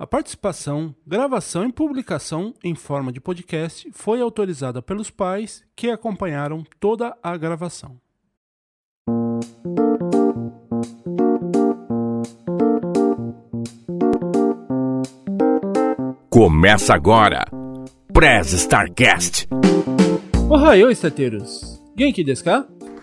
A participação, gravação e publicação em forma de podcast foi autorizada pelos pais que acompanharam toda a gravação. Começa agora, Press Starcast. Ohayou, estateiros! Genki desu?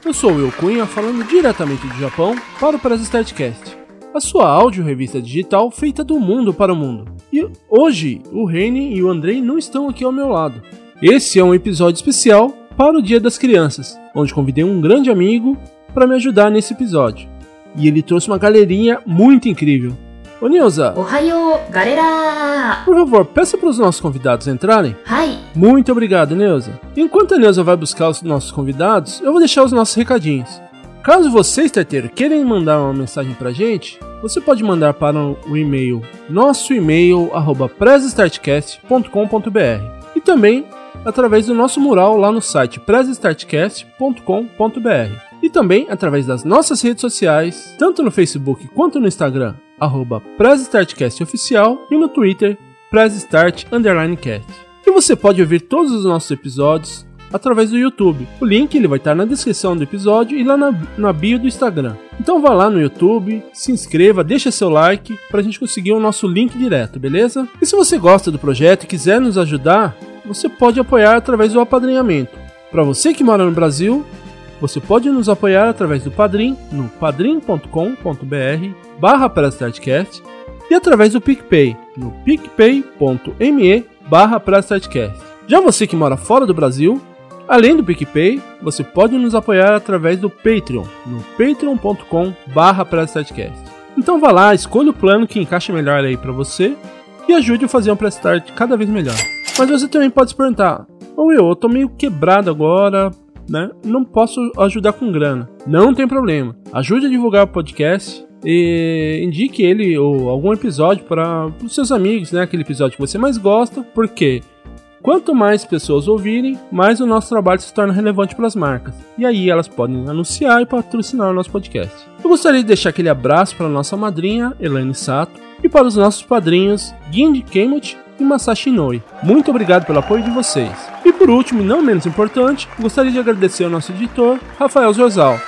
Eu sou o Will Cunha falando diretamente do Japão para o Press Startcast a sua áudio revista digital feita do mundo para o mundo. E hoje o Reni e o Andrei não estão aqui ao meu lado. Esse é um episódio especial para o Dia das Crianças, onde convidei um grande amigo para me ajudar nesse episódio. E ele trouxe uma galerinha muito incrível. Ô Nilza, Ohayou, galera! por favor, peça para os nossos convidados entrarem. Hai, Muito obrigado, Neuza. Enquanto a Neuza vai buscar os nossos convidados, eu vou deixar os nossos recadinhos. Caso você, starteiro, queiram mandar uma mensagem pra gente, você pode mandar para o e-mail nosso e-mail arroba e também através do nosso mural lá no site pressstartcast.com.br e também através das nossas redes sociais, tanto no Facebook quanto no Instagram, arroba Oficial e no Twitter, PressStart_Cast. E você pode ouvir todos os nossos episódios através do YouTube. O link ele vai estar na descrição do episódio e lá na, na bio do Instagram. Então vá lá no YouTube, se inscreva, deixa seu like para a gente conseguir o nosso link direto, beleza? E se você gosta do projeto e quiser nos ajudar, você pode apoiar através do apadrinhamento. Para você que mora no Brasil, você pode nos apoiar através do Padrim no padrim.com.br barra e através do PicPay no picpay.me barra. Já você que mora fora do Brasil, além do PicPay, você pode nos apoiar através do Patreon no patreon.com barra. Então vá lá, escolha o plano que encaixa melhor aí para você e ajude a fazer um Prestart cada vez melhor. Mas você também pode se perguntar, ô Will, eu tô meio quebrado agora, né? Não posso ajudar com grana. Não tem problema. Ajude a divulgar o podcast e indique ele ou algum episódio para os seus amigos, né? Aquele episódio que você mais gosta, porque quanto mais pessoas ouvirem, mais o nosso trabalho se torna relevante para as marcas. E aí elas podem anunciar e patrocinar o nosso podcast. Eu gostaria de deixar aquele abraço para nossa madrinha, Elaine Sato, e para os nossos padrinhos, Gindi Kemut e Masashi Inoue. Muito obrigado pelo apoio de vocês. E por último, e não menos importante, gostaria de agradecer ao nosso editor, Rafael Zorzal.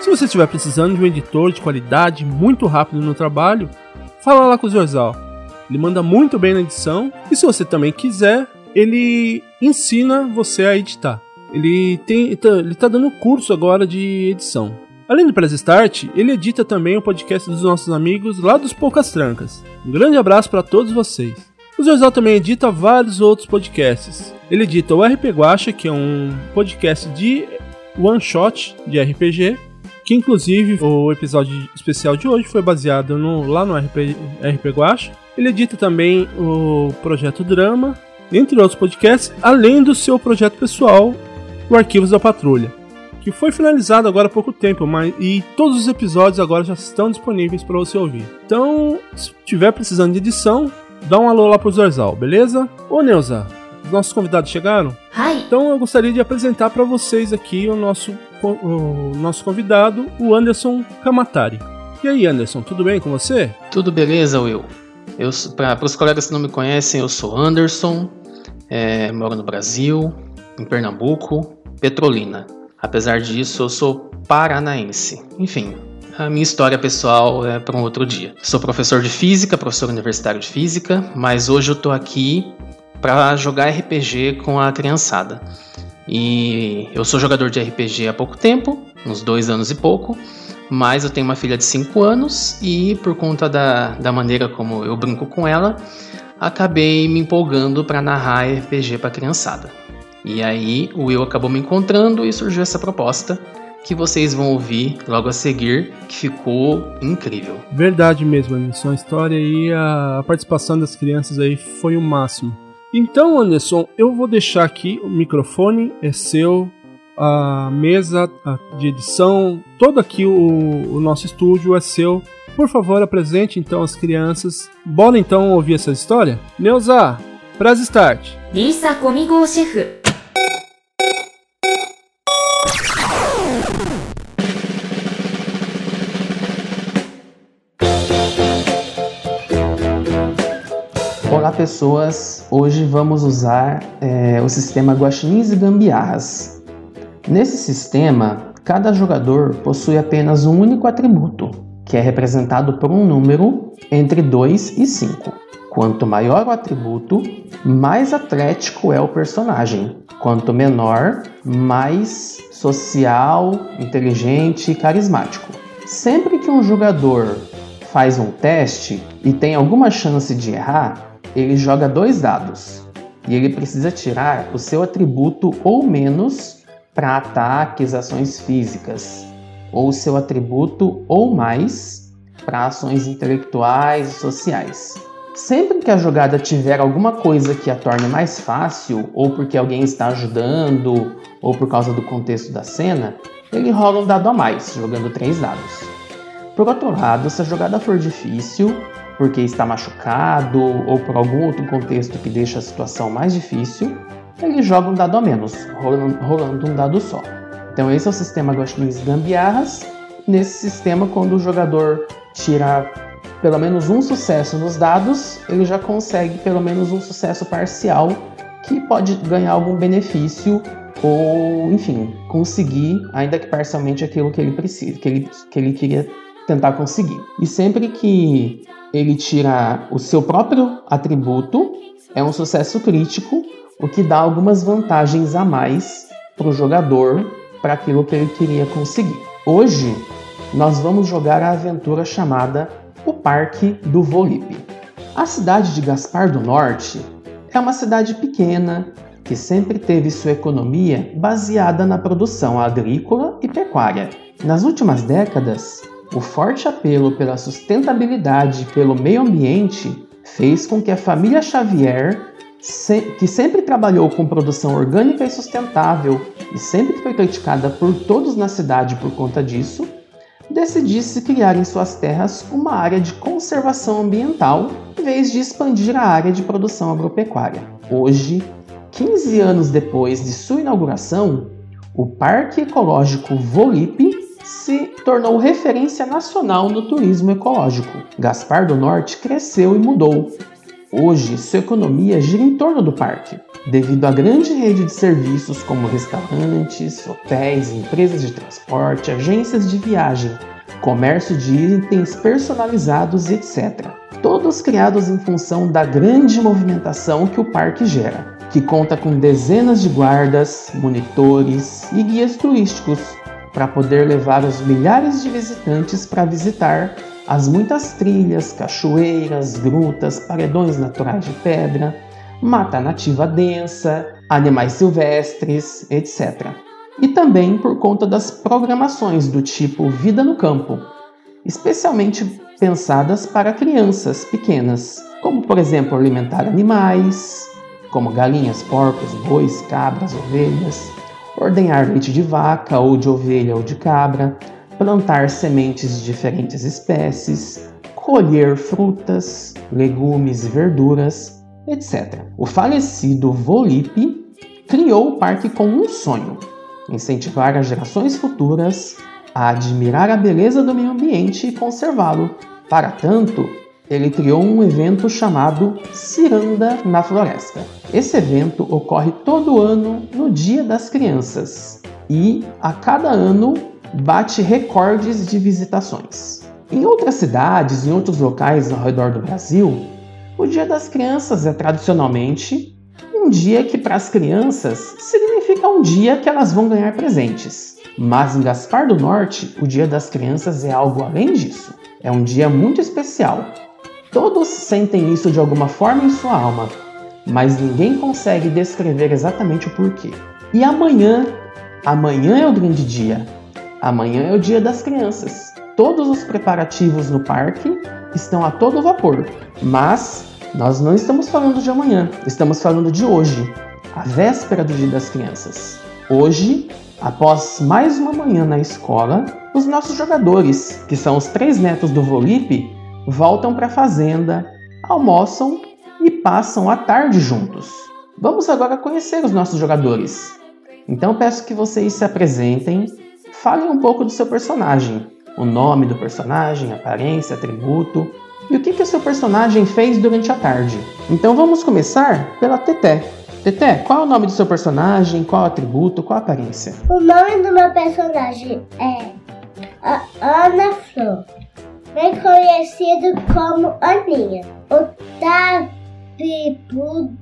Se você estiver precisando de um editor de qualidade muito rápido no trabalho, fala lá com o Zorzal. Ele manda muito bem na edição e se você também quiser, ele ensina você a editar. Ele tem, ele tá dando curso agora de edição. Além do Press Start, ele edita também o podcast dos nossos amigos lá dos Poucas Trancas. Um grande abraço para todos vocês. O Zorzal também edita vários outros podcasts. Ele edita o RP Guacha, que é um podcast de one shot de RPG, que inclusive o episódio especial de hoje foi baseado no, lá no RP, RP Guacha. Ele edita também o Projeto Drama, entre outros podcasts, além do seu projeto pessoal, o Arquivos da Patrulha, que foi finalizado agora há pouco tempo, mas e todos os episódios agora já estão disponíveis para você ouvir. Então, se tiver precisando de edição, dá um alô lá pro Zorzal, beleza? Ô Neuza, os nossos convidados chegaram? hai, Então eu gostaria de apresentar para vocês aqui o nosso, o nosso convidado, o Anderson Kamatari. E aí, Anderson, tudo bem com você? Tudo beleza, Will? Para os colegas que não me conhecem, eu sou Anderson, é, moro no Brasil, em Pernambuco, Petrolina. Apesar disso, eu sou paranaense. Enfim, a minha história pessoal é para um outro dia. Sou professor de física, professor universitário de física, mas hoje eu tô aqui para jogar RPG com a criançada. E eu sou jogador de RPG há pouco tempo, uns dois anos e pouco, mas eu tenho uma filha de 5 anos e por conta da, da maneira como eu brinco com ela, acabei me empolgando para narrar RPG para criançada. E aí o Will acabou me encontrando e surgiu essa proposta que vocês vão ouvir logo a seguir, que ficou incrível. Verdade mesmo, Anderson. A história e a participação das crianças aí foi o máximo. Então, Anderson, eu vou deixar aqui o microfone, é seu, a mesa de edição, todo aqui o, o nosso estúdio é seu. Por favor, apresente então as crianças. Bora então ouvir essa história? Neuza, press start. Lisa comigo, chefe. Olá pessoas, hoje vamos usar é, o sistema Guaxinins e Gambiarras. Nesse sistema, cada jogador possui apenas um único atributo, que é representado por um número entre 2 e 5. Quanto maior o atributo, mais atlético é o personagem. Quanto menor, mais social, inteligente e carismático. Sempre que um jogador faz um teste e tem alguma chance de errar, ele joga dois dados e ele precisa tirar o seu atributo ou menos para ataques, ações físicas, ou seu atributo ou mais para ações intelectuais e sociais. Sempre que a jogada tiver alguma coisa que a torne mais fácil, ou porque alguém está ajudando, ou por causa do contexto da cena, ele rola um dado a mais, jogando três dados. Por outro lado, se a jogada for difícil, porque está machucado ou por algum outro contexto que deixa a situação mais difícil, ele joga um dado a menos, rolando, rolando um dado só. Então esse é o sistema Guaxinins Gambiarras. Nesse sistema, quando o jogador tira pelo menos um sucesso nos dados, ele já consegue pelo menos um sucesso parcial que pode ganhar algum benefício ou, enfim, conseguir, ainda que parcialmente, aquilo que ele precisa, que ele, que ele queria tentar conseguir. E sempre que ele tira o seu próprio atributo, é um sucesso crítico, o que dá algumas vantagens a mais para o jogador para aquilo que ele queria conseguir. Hoje nós vamos jogar a aventura chamada O Parque do Volipe. A cidade de Gaspar do Norte é uma cidade pequena que sempre teve sua economia baseada na produção agrícola e pecuária. Nas últimas décadas, o forte apelo pela sustentabilidade e pelo meio ambiente fez com que a família Xavier, que sempre trabalhou com produção orgânica e sustentável e sempre foi criticada por todos na cidade por conta disso, decidisse criar em suas terras uma área de conservação ambiental em vez de expandir a área de produção agropecuária. Hoje, 15 anos depois de sua inauguração, o Parque Ecológico Volipe se tornou referência nacional no turismo ecológico. Gaspar do Norte cresceu e mudou. Hoje, sua economia gira em torno do parque, devido à grande rede de serviços como restaurantes, hotéis, empresas de transporte, agências de viagem, comércio de itens personalizados, etc. Todos criados em função da grande movimentação que o parque gera, que conta com dezenas de guardas, monitores e guias turísticos para poder levar os milhares de visitantes para visitar as muitas trilhas, cachoeiras, grutas, paredões naturais de pedra, mata nativa densa, animais silvestres, etc. E também por conta das programações do tipo Vida no Campo, especialmente pensadas para crianças pequenas, como por exemplo alimentar animais, como galinhas, porcos, bois, cabras, ovelhas, ordenhar leite de vaca ou de ovelha ou de cabra, plantar sementes de diferentes espécies, colher frutas, legumes e verduras, etc. O falecido Volipe criou o parque com um sonho: incentivar as gerações futuras a admirar a beleza do meio ambiente e conservá-lo. Para tanto, ele criou um evento chamado Ciranda na Floresta. Esse evento ocorre todo ano no Dia das Crianças e a cada ano bate recordes de visitações. Em outras cidades e outros locais ao redor do Brasil, o Dia das Crianças é tradicionalmente um dia que para as crianças significa um dia que elas vão ganhar presentes. Mas em Gaspar do Norte, o Dia das Crianças é algo além disso. É um dia muito especial, Todos sentem isso de alguma forma em sua alma, mas ninguém consegue descrever exatamente o porquê. E amanhã, amanhã é o grande dia. Amanhã é o dia das crianças. Todos os preparativos no parque estão a todo vapor, mas nós não estamos falando de amanhã, estamos falando de hoje, a véspera do Dia das Crianças. Hoje, após mais uma manhã na escola, os nossos jogadores, que são os três netos do Volipe, voltam para a fazenda, almoçam e passam a tarde juntos. Vamos agora conhecer os nossos jogadores. Então peço que vocês se apresentem, falem um pouco do seu personagem, o nome do personagem, aparência, atributo e o que, que o seu personagem fez durante a tarde. Então vamos começar pela Teté. Teté, qual é o nome do seu personagem? Qual o atributo? Qual a aparência? O nome do meu personagem é Ana Flor, bem conhecido como Aninha. O atributo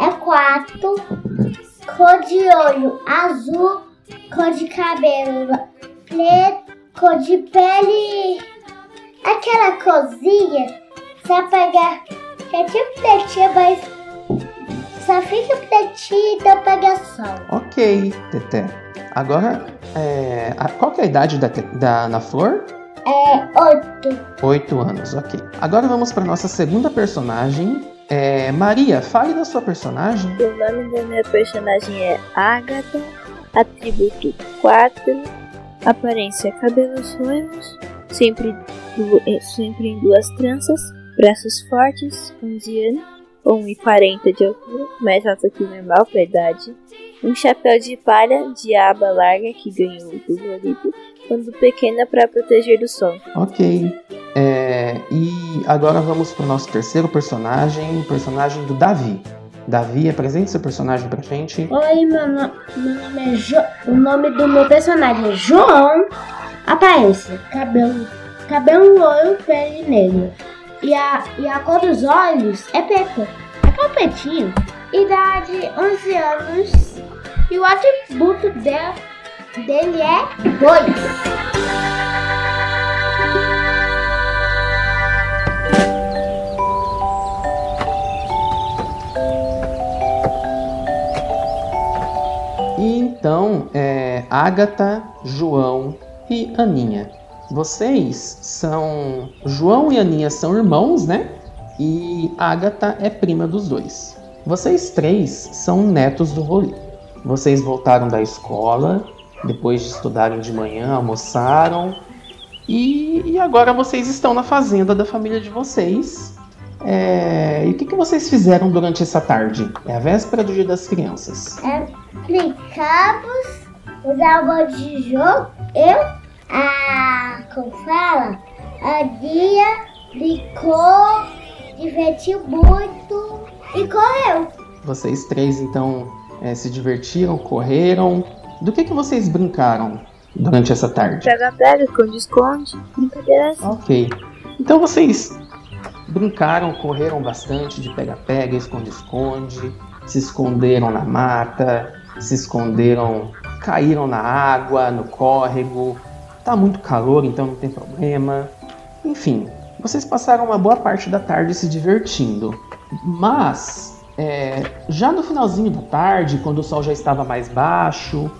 é 4, cor de olho azul, cor de cabelo preto, cor de pele aquela cozinha só pegar que é tipo pretinha, mas só fica pretinho então pega sol. Ok, Teté. Agora, é, a- qual que é a idade da, da Ana Flor? É oito. Oito anos, ok. Agora vamos para nossa segunda personagem. É, Maria, fale da sua personagem. O nome da minha personagem é Agatha, atributo 4, aparência cabelos ruivos, sempre, du- eh, sempre em duas tranças, braços fortes, 11 anos, 1,40 de altura, mais alto que o normal para a idade, um chapéu de palha de aba larga que ganhou do Volipe quando pequena para proteger do sol. Ok. É, e agora vamos para o nosso terceiro personagem, o personagem do Davi. Davi, apresente seu personagem pra gente. Oi, meu, no- meu nome é jo O nome do meu personagem é João. Aparência: cabelo, cabelo loiro, pele negra. E a, e a cor dos olhos é preta. É com pretinho. Idade 11 anos. E o atributo dele é 2. Então, é, Agatha, João e Aninha. Vocês são. João e Aninha são irmãos, né? E Agatha é prima dos dois. Vocês três são netos do Roli. Vocês voltaram da escola, depois de estudarem de manhã, almoçaram. E, e agora vocês estão na fazenda da família de vocês. É, e o que, que vocês fizeram durante essa tarde? É a véspera do Dia das Crianças. Aplicamos os jogos de jogo. Eu, a. Como fala? A Dia brincou, divertiu muito e correu. Vocês três então eh, se divertiram, correram. Do que, que vocês brincaram durante essa tarde? Pega-pega, esconde-esconde, brincadeira assim. Ok. Então vocês brincaram, correram bastante de pega-pega, esconde-esconde, se esconderam na mata, se esconderam, caíram na água, no córrego. Tá muito calor, então não tem problema. Enfim, vocês passaram uma boa parte da tarde se divertindo. Mas é, já no finalzinho da tarde, quando o sol já estava mais baixo,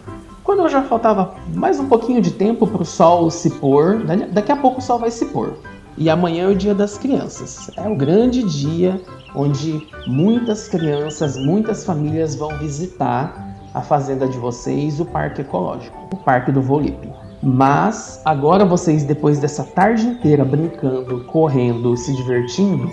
quando já faltava mais um pouquinho de tempo para o sol se pôr, da- daqui a pouco o sol vai se pôr. E amanhã é o dia das crianças. É o grande dia onde muitas crianças, muitas famílias vão visitar a fazenda de vocês, o parque ecológico, o parque do Volipe. Mas agora vocês, depois dessa tarde inteira brincando, correndo, se divertindo,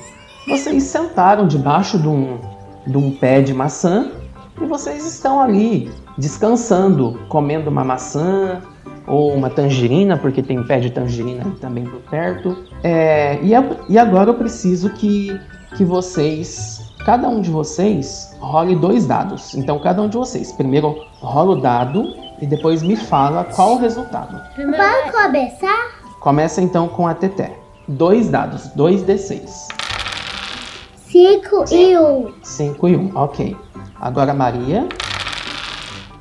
vocês sentaram debaixo de um, de um pé de maçã e vocês estão ali descansando, comendo uma maçã ou uma tangerina, porque tem pé de tangerina também por perto. É, e, a- e agora eu preciso que, que vocês, cada um de vocês, role dois dados. Então, cada um de vocês, primeiro rola o dado e depois me fala qual o resultado. Pode começar? Começa então com a Teté. Dois dados, dois D6. 5 e 1. Um. 5 e 1, um, ok. Agora Maria,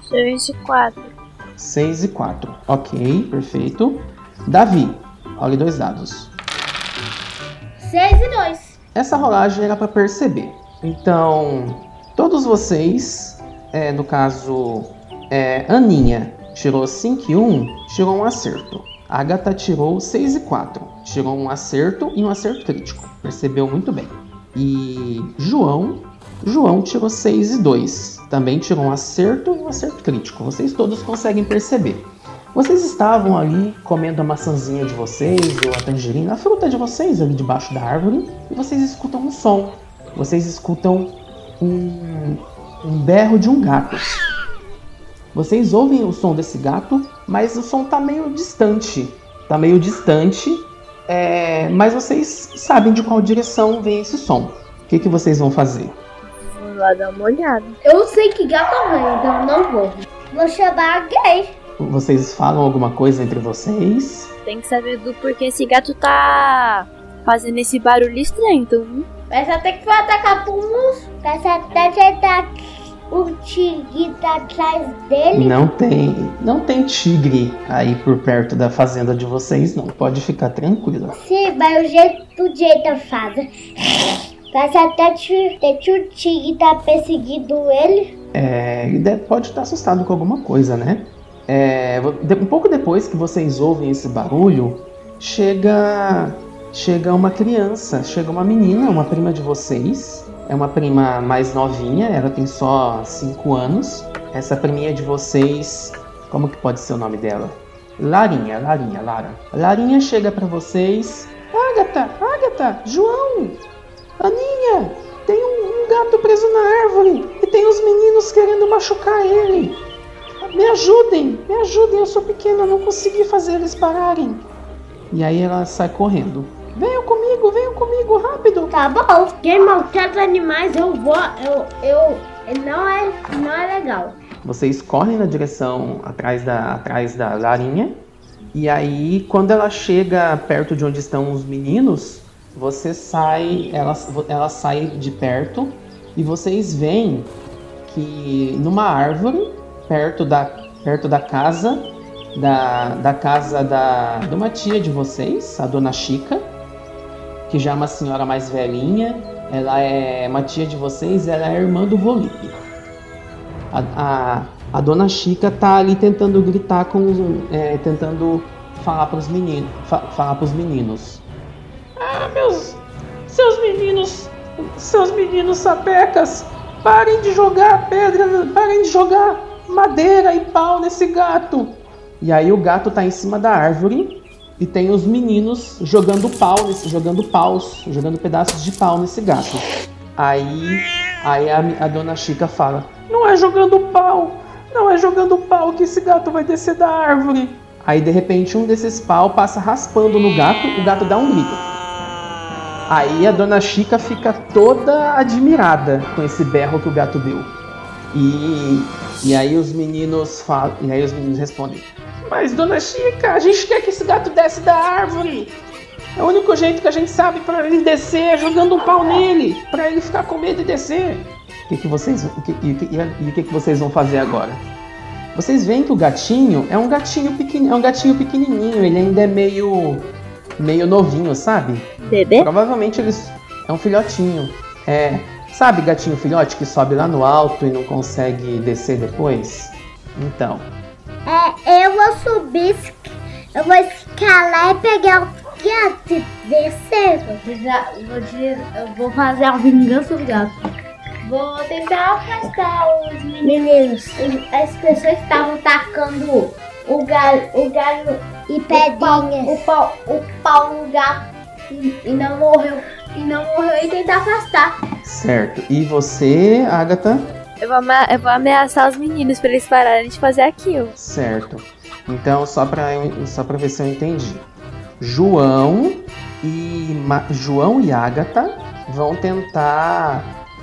6 e 4. 6 e 4. Ok, perfeito. Davi, role dois dados. 6 e 2. Essa rolagem era para perceber. Então, todos vocês, é, no caso, é, Aninha tirou 5 e 1, tirou um acerto. Agatha tirou 6 e 4, tirou um acerto e um acerto crítico. Percebeu muito bem. E João, João tirou 6 e 2, também tirou um acerto e um acerto crítico. Vocês todos conseguem perceber. Vocês estavam ali comendo a maçãzinha de vocês, ou a tangerina, a fruta de vocês ali debaixo da árvore, e vocês escutam um som. Vocês escutam um, um berro de um gato. Vocês ouvem o som desse gato, mas o som tá meio distante. Tá meio distante. É, mas vocês sabem de qual direção vem esse som. O que, que vocês vão fazer? Lá dar uma olhada. Eu sei que gato vem, então eu não vou. Vou chamar alguém. Vocês falam alguma coisa entre vocês? Tem que saber do porquê esse gato tá fazendo esse barulho estranho, então. hum, Mas até que foi atacar por uns. Mas até tentar o tigre tá atrás dele. Não tem, não tem tigre aí por perto da fazenda de vocês, não. Pode ficar tranquila. Sim, mas o jeito, o jeito faz. Mas até que que o tigre tá perseguindo ele. É, ele pode estar assustado com alguma coisa, né? É, um pouco depois que vocês ouvem esse barulho, chega chega uma criança, chega uma menina, uma prima de vocês. É uma prima mais novinha, ela tem só 5 anos. Essa priminha de vocês, como que pode ser o nome dela? Larinha, Larinha, Lara. Larinha chega pra vocês. Agatha, Agatha, João, Aninha, tem um, um gato preso na árvore e tem os meninos querendo machucar ele. Me ajudem, me ajudem, eu sou pequena, eu não consegui fazer eles pararem. E aí ela sai correndo. Venham comigo, venham comigo, rápido. Tá bom. Quem maltrata animais, eu vou. Eu. eu não, é, não é legal. Vocês correm na direção atrás da, atrás da Larinha. E aí, quando ela chega perto de onde estão os meninos, você sai, ela, ela sai de perto e vocês veem que numa árvore, perto da, perto da casa, da, da casa da, de uma tia de vocês, a dona Chica, que já é uma senhora mais velhinha, ela é uma tia de vocês, ela é irmã do Volipe. A, a, a dona Chica tá ali tentando gritar com os. é, tentando falar pros meninos. Fa, falar pros meninos. Ah, meus. Seus meninos. Seus meninos sapecas! Parem de jogar pedra. Parem de jogar madeira e pau nesse gato! E aí o gato tá em cima da árvore e tem os meninos jogando pau nesse, jogando paus, jogando pedaços de pau nesse gato. Aí, aí a, a dona Chica fala: Não é jogando pau, não é jogando pau que esse gato vai descer da árvore. Aí de repente um desses pau passa raspando no gato, o gato dá um grito. Aí a dona Chica fica toda admirada com esse berro que o gato deu. E, e aí os meninos falam, e aí os meninos respondem: Mas dona Chica, a gente quer que esse gato desce da árvore. É o único jeito que a gente sabe para ele descer é jogando um pau nele, para ele ficar com medo e descer. O que, que vocês, o que, e, e- e o que, que vocês vão fazer agora? Vocês veem que o gatinho é um gatinho pequenininho, é um gatinho pequenininho, ele ainda é meio meio novinho, sabe? Bebê? Provavelmente eles é um filhotinho. É, sabe gatinho filhote que sobe lá no alto e não consegue descer depois? Então, É, eu vou subir, eu vou escalar e pegar o gato e descer. Vou, tirar- vou tirar- eu vou fazer a vingança do gato. Vou tentar afastar os meninos. Os- As pessoas que estavam tacando o galho, o galho e pedrinha. O pau, o pau no gato e, e não morreu. E não morreu e tentar afastar. certo. E você, Agatha? Eu vou, eu vou ameaçar os meninos pra eles pararem de fazer aquilo. Certo. Então, só pra, eu- só pra ver se eu entendi. João e Ma- João e Agatha vão tentar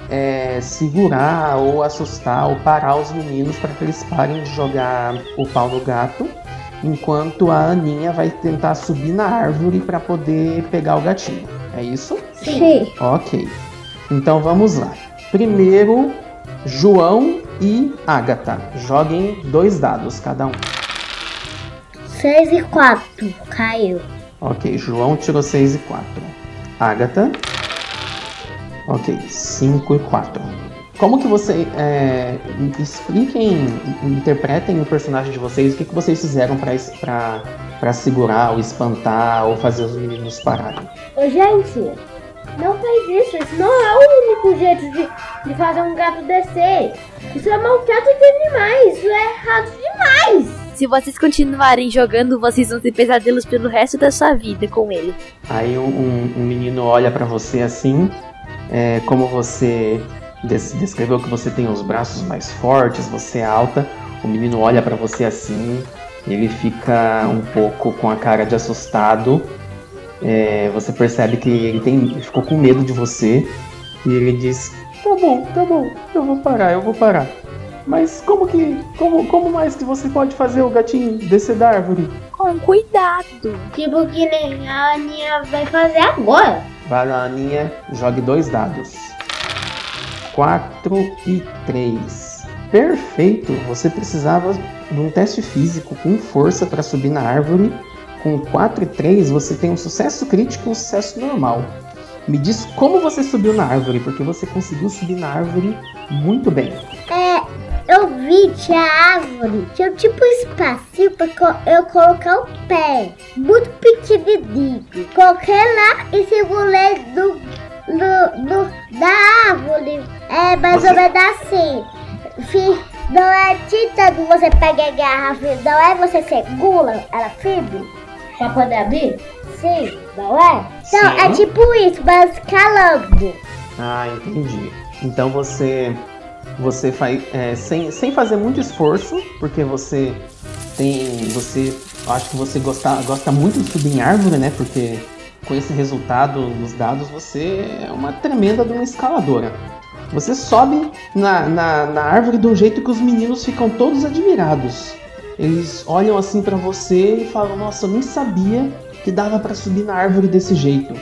é, segurar ou assustar ou parar os meninos para que eles parem de jogar o pau no gato, enquanto a Aninha vai tentar subir na árvore para poder pegar o gatinho. É isso? Sim. Ok. Então vamos lá. Primeiro, João e Agatha. Joguem dois dados cada um. 6 e 4. Caiu. Ok, João tirou 6 e 4. Agatha. Ok, 5 e 4. Como que você. É, expliquem, interpretem o personagem de vocês, o que, que vocês fizeram pra segurar, ou espantar, ou fazer os meninos pararem. Ô, gente, não faz isso. Isso não é o único jeito de, de fazer um gato descer. Isso é maltrato de animais. Isso é errado demais. Se vocês continuarem jogando, vocês vão ter pesadelos pelo resto da sua vida com ele. Aí um, um- menino olha pra você assim, é, como você descreveu que você tem os braços mais fortes, você é alta. O menino olha pra você assim, ele fica um pouco com a cara de assustado é, você percebe que ele tem, ficou com medo de você e ele diz: Tá bom, tá bom, eu vou parar, eu vou parar. Mas como que. Como, como mais que você pode fazer o gatinho descer da árvore? Com cuidado. Tipo que nem a Aninha vai fazer agora. Vai lá, Aninha, jogue dois dados. 4 e 3. Perfeito! Você precisava de um teste físico com força para subir na árvore. Com 4 e 3, você tem um sucesso crítico e um sucesso normal. Me diz como você subiu na árvore, porque você conseguiu subir na árvore muito bem. É, eu vi, tinha árvore, tinha tipo um espacinho pra co- eu colocar o pé. Muito pequenininho. Coloquei lá e segurei do, do, do- da árvore. É mais Você- ou menos assim. Não é tinta que você pega a garrafa, não é você segura ela firme pra poder abrir? Sim, não é? Então, Sim. é tipo isso, mas calando. Ah, entendi. Então você você faz é, sem, sem fazer muito esforço, porque você tem você acho que você gosta, gosta muito de subir em árvore, né? Porque com esse resultado nos dados você é uma tremenda de uma escaladora. Você sobe na, na, na árvore de um jeito que os meninos ficam todos admirados. Eles olham assim pra você e falam: Nossa, eu nem sabia que dava pra subir na árvore desse jeito.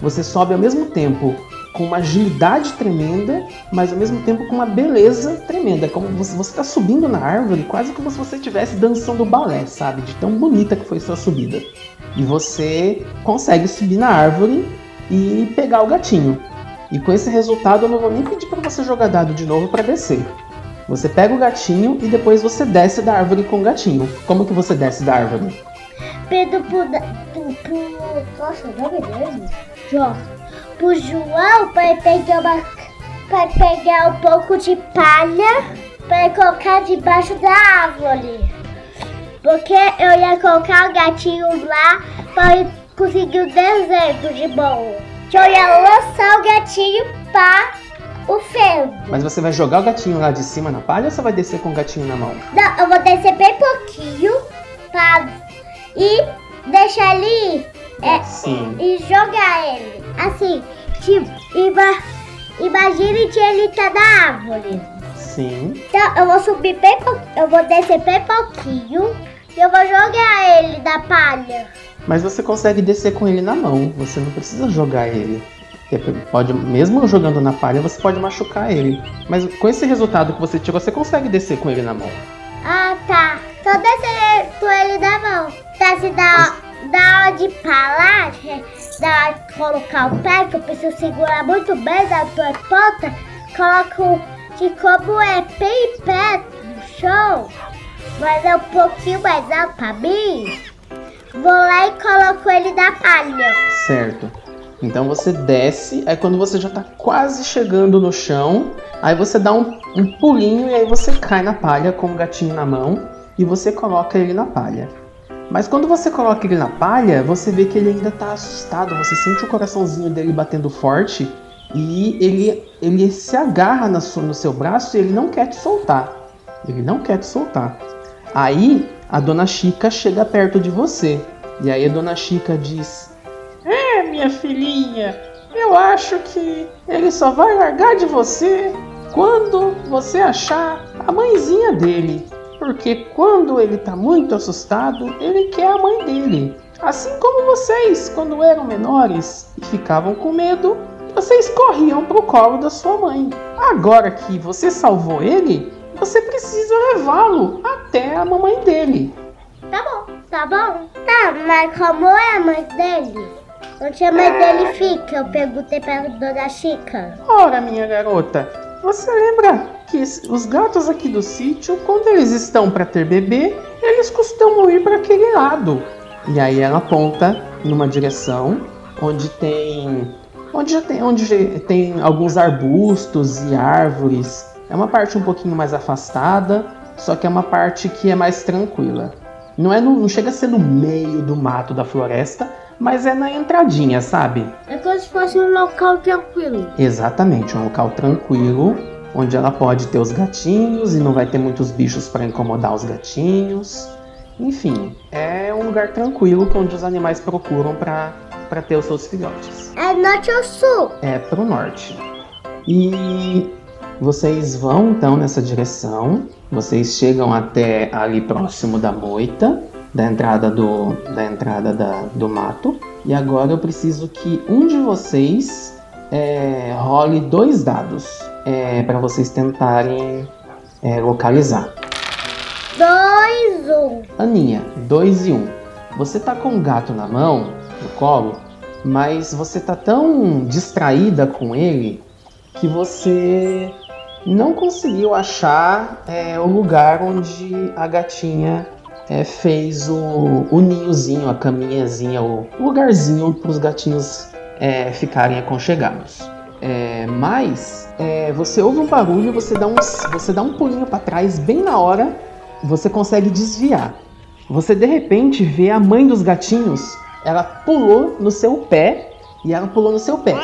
Você sobe ao mesmo tempo com uma agilidade tremenda, mas ao mesmo tempo com uma beleza tremenda. Como você está subindo na árvore, quase como se você estivesse dançando balé, sabe? De tão bonita que foi sua subida. E você consegue subir na árvore e pegar o gatinho. E com esse resultado, eu não vou nem pedir para você jogar dado de novo para descer. Você pega o gatinho e depois você desce da árvore com o gatinho. Como que você desce da árvore? Pedro pro, pro, pro nossa, nome dele? João. Pro João ele pegar uma. pra pegar um pouco de palha ele colocar debaixo da árvore. Porque eu ia colocar o gatinho lá pra ele conseguir o deserto de bom. Que eu ia lançar o gatinho pra o ferro. Mas você vai jogar o gatinho lá de cima na palha ou você vai descer com o gatinho na mão? Não, eu vou descer bem pouquinho pra. e deixar ele. É, Sim. e jogar ele. Assim, tipo, ima, imagine que ele tá na árvore. Sim. Então eu vou subir bem pou- eu vou descer bem pouquinho eu vou jogar ele na palha. Mas você consegue descer com ele na mão. Você não precisa jogar ele. Pode, mesmo jogando na palha, você pode machucar ele. Mas com esse resultado que você tirou, você consegue descer com ele na mão. Ah tá. Então descer com ele na mão. Tá se dá, dá hora de parar, dá hora de colocar o pé, que eu preciso segurar muito bem na tua ponta, coloco que como é bem perto do chão, mas é um pouquinho mais alto pra mim, vou lá e coloco ele na palha. Certo. Então você desce, aí quando você já tá quase chegando no chão, aí você dá um, um pulinho e aí você cai na palha com o gatinho na mão e você coloca ele na palha. Mas quando você coloca ele na palha, você vê que ele ainda tá assustado, você sente o coraçãozinho dele batendo forte e ele, ele se agarra na sua- no seu braço e ele não quer te soltar. Ele não quer te soltar. Aí a dona Chica chega perto de você. E aí a dona Chica diz: É, minha filhinha, eu acho que ele só vai largar de você quando você achar a mãezinha dele. Porque quando ele tá muito assustado, ele quer a mãe dele. Assim como vocês, quando eram menores e ficavam com medo, vocês corriam pro colo da sua mãe. Agora que você salvou ele, você precisa levá-lo até a mamãe dele. Tá bom, tá bom. Tá, mas como é a mãe dele? Onde a mãe dele fica? Eu perguntei pra dona Chica. Ora, minha garota, você lembra que os gatos aqui do sítio, quando eles estão para ter bebê, eles costumam ir para aquele lado. E aí ela aponta numa direção onde tem onde já tem onde tem alguns arbustos e árvores. É uma parte um pouquinho mais afastada, só que é uma parte que é mais tranquila. Não é no, não chega a ser no meio do mato da floresta, mas é na entradinha, sabe? É como se fosse um local tranquilo. Exatamente, um local tranquilo, onde ela pode ter os gatinhos e não vai ter muitos bichos para incomodar os gatinhos. Enfim, é um lugar tranquilo que onde os animais procuram para para ter os seus filhotes. É norte ou sul? É pro norte. E vocês vão então nessa direção. Vocês chegam até ali próximo da moita, da entrada do, da entrada da, do mato. E agora eu preciso que um de vocês é, role dois dados é, para vocês tentarem é, localizar. Dois, um. Aninha, 2 e 1. Um. Você tá com um gato na mão, no colo, mas você tá tão distraída com ele que você não conseguiu achar é, o lugar onde a gatinha é, fez o, o ninhozinho, a caminhazinha, o lugarzinho para os gatinhos é, ficarem aconchegados. É, mas é, você ouve um barulho, você dá um, você dá um pulinho para trás bem na hora, você consegue desviar. Você de repente vê a mãe dos gatinhos, ela pulou no seu pé e ela pulou no seu pé.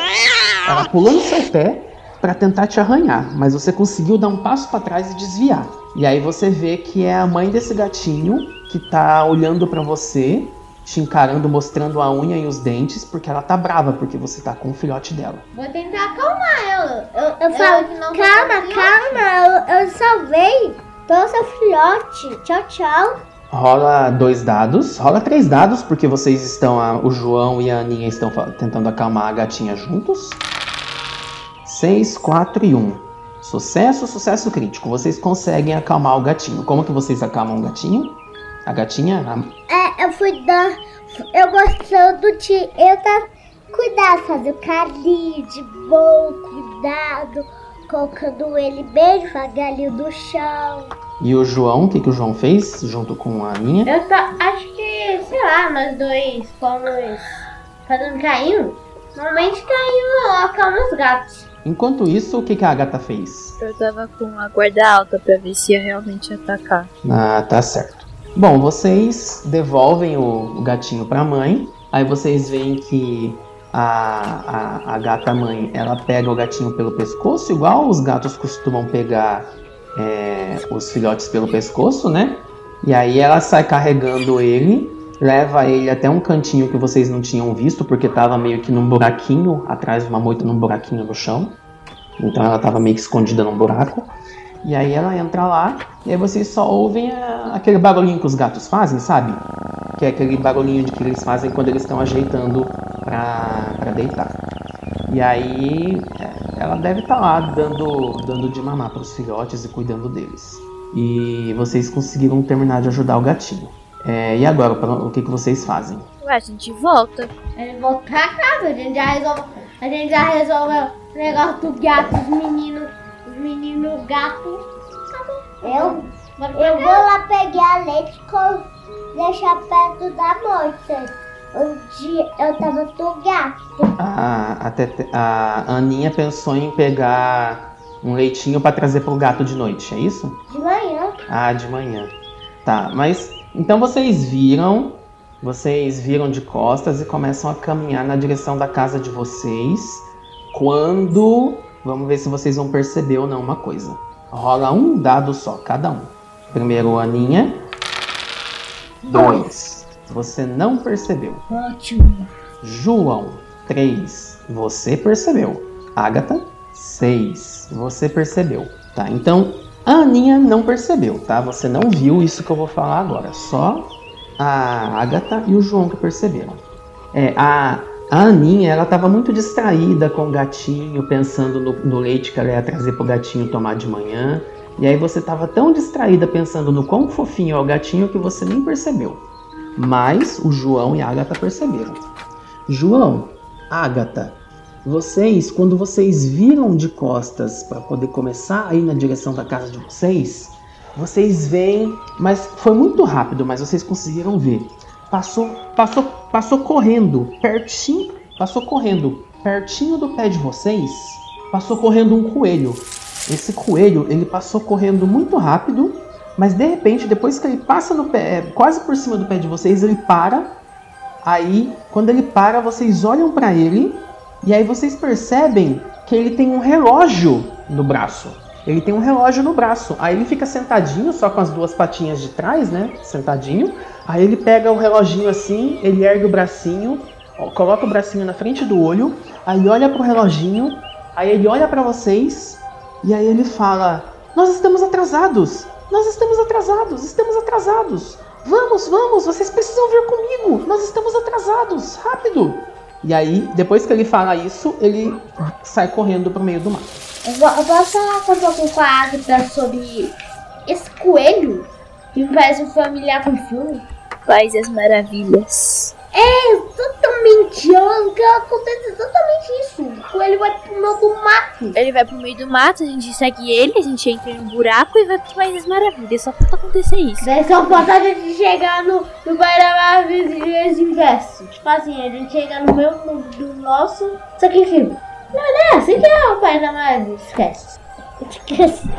Ela pulou no seu pé para tentar te arranhar, mas você conseguiu dar um passo para trás e desviar. E aí você vê que é a mãe desse gatinho que tá olhando para você, te encarando, mostrando a unha e os dentes, porque ela tá brava porque você tá com o filhote dela. Vou tentar acalmar ela. Eu, Eu falo, que não calma, calma, eu, eu salvei. Tô seu filhote. Tchau, tchau. Rola dois dados, rola três dados, porque vocês estão, a- o João e a Aninha estão tentando acalmar a gatinha juntos. Seis, quatro e um. Sucesso, sucesso crítico. Vocês conseguem acalmar o gatinho. Como que vocês acalmam o gatinho? A gatinha? A- É, eu fui dar. Eu gostando de. Eu tá. Cuidado, fazer o carinho de bom, cuidado. Colocando ele bem devagarinho no chão. E o João, o que, que o João fez junto com a Aninha? Eu tá, acho que, sei lá, nós dois fomos fazendo carinho. Normalmente carinho acalma os gatos. Enquanto isso, o que, que a Agatha fez? Eu tava com a guarda alta pra ver se ia realmente atacar. Ah, tá certo. Bom, vocês devolvem o, o gatinho pra mãe. Aí vocês veem que a, a, a gata mãe ela pega o gatinho pelo pescoço, igual os gatos costumam pegar é, os filhotes pelo pescoço, né? E aí ela sai carregando ele, leva ele até um cantinho que vocês não tinham visto, porque tava meio que num buraquinho, atrás de uma moita num buraquinho no chão. Então ela tava meio que escondida num buraco. E aí ela entra lá, e aí vocês só ouvem a- aquele barulhinho que os gatos fazem, sabe? Que é aquele barulhinho de que eles fazem quando eles estão ajeitando pra, pra deitar. E aí ela deve estar lá dando, dando de mamar pros filhotes e cuidando deles. E vocês conseguiram terminar de ajudar o gatinho. É, e agora, pra- o que, que vocês fazem? Ué, a gente volta. A gente volta pra casa, a gente já resolve. A gente já resolve o negócio do gato, os meninos. Os meninos gatos. Eu, eu vou lá pegar leite e deixar perto da moita. Onde eu tava com gato. A, a, Tete- a Aninha pensou em pegar um leitinho pra trazer pro gato de noite, é isso? De manhã. Ah, de manhã. Tá, mas então vocês viram, vocês viram de costas e começam a caminhar na direção da casa de vocês. Quando, vamos ver se vocês vão perceber ou não uma coisa. Rola um dado só, cada um. Primeiro, Aninha. Dois. Você não percebeu. Ótimo. João, 3. Você percebeu. Agatha, 6. Você percebeu. Tá, então a Aninha não percebeu, tá? Você não viu isso que eu vou falar agora. Só a Agatha e o João que perceberam. É, a, a Aninha, ela tava muito distraída com o gatinho, pensando no, no leite que ela ia trazer pro gatinho tomar de manhã. E aí você tava tão distraída pensando no quão fofinho é o gatinho que você nem percebeu. Mas o João e a Agatha perceberam. João, Agatha, vocês, quando vocês viram de costas para poder começar a ir na direção da casa de vocês, vocês veem, mas foi muito rápido, mas vocês conseguiram ver. Passou, passou, passou correndo, pertinho, passou correndo, pertinho do pé de vocês, passou correndo um coelho. Esse coelho, ele passou correndo muito rápido, mas de repente, depois que ele passa no pé, é, quase por cima do pé de vocês, ele para Aí, quando ele para, vocês olham pra ele e aí vocês percebem que ele tem um relógio no braço. Ele tem um relógio no braço. Aí ele fica sentadinho, só com as duas patinhas de trás, né? Sentadinho. Aí ele pega o reloginho assim, ele ergue o bracinho, coloca o bracinho na frente do olho, aí olha pro reloginho, aí ele olha pra vocês e aí ele fala: Nós estamos atrasados! Nós estamos atrasados! Estamos atrasados! Vamos, vamos! Vocês precisam vir comigo! Nós estamos atrasados! Rápido! E aí, depois que ele fala isso, ele sai correndo pro meio do mar. Eu, posso falar um pouco com a Agatha sobre esse coelho que me parece familiar com o filme? Faz as maravilhas. É exatamente, é o que acontece exatamente isso. O coelho vai pro meio do mato. Ele vai pro meio do mato, a gente segue ele, a gente entra em um buraco e vai pro País das Maravilhas. Só falta acontecer isso. Daí só falta a gente chegar no, no Pai da Maravilha e eles investem. Tipo assim, a gente chega no meio do, do nosso. Só que filme. Não, não é assim que é o Pai da Maravilha. Esquece. Esquece.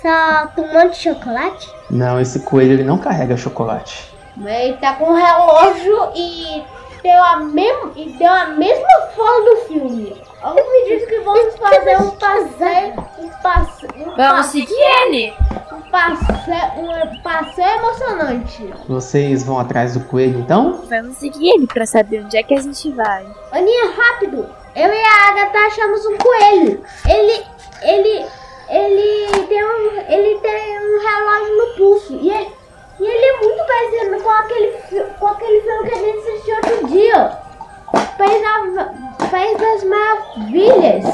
Só com um monte de chocolate? Não, esse coelho ele não carrega chocolate. Mas ele tá com um relógio e deu a, mesma e deu a mesma foto do filme. Eu me disse que vamos fazer um passeio. Um passeio. Um Vamos passeio, seguir ele. um passeio, um passeio emocionante. Vocês vão atrás do coelho então? Vamos seguir ele pra saber onde é que a gente vai. Aninha, rápido! Eu e a Agatha achamos um coelho. Ele. ele. ele tem um. ele tem um relógio no pulso. E ele, e ele é muito parecido com aquele, com aquele filme que a gente assistiu outro dia. País, da- País das Maravilhas.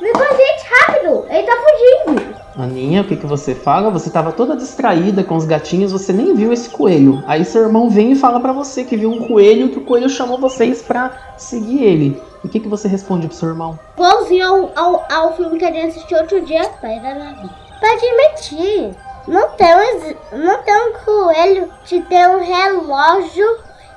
Vem com a gente, rápido! Ele tá fugindo. Aninha, o que, que você fala? Você tava toda distraída com os gatinhos, você nem viu esse coelho. Aí seu irmão vem e fala pra você que viu um coelho que o coelho chamou vocês pra seguir ele. E o que, que você responde pro seu irmão? Igualzinho ao, ao, ao filme que a gente assistiu outro dia. País das Maravilhas. Pode mentir. Não tem, um, não tem um coelho que tem um relógio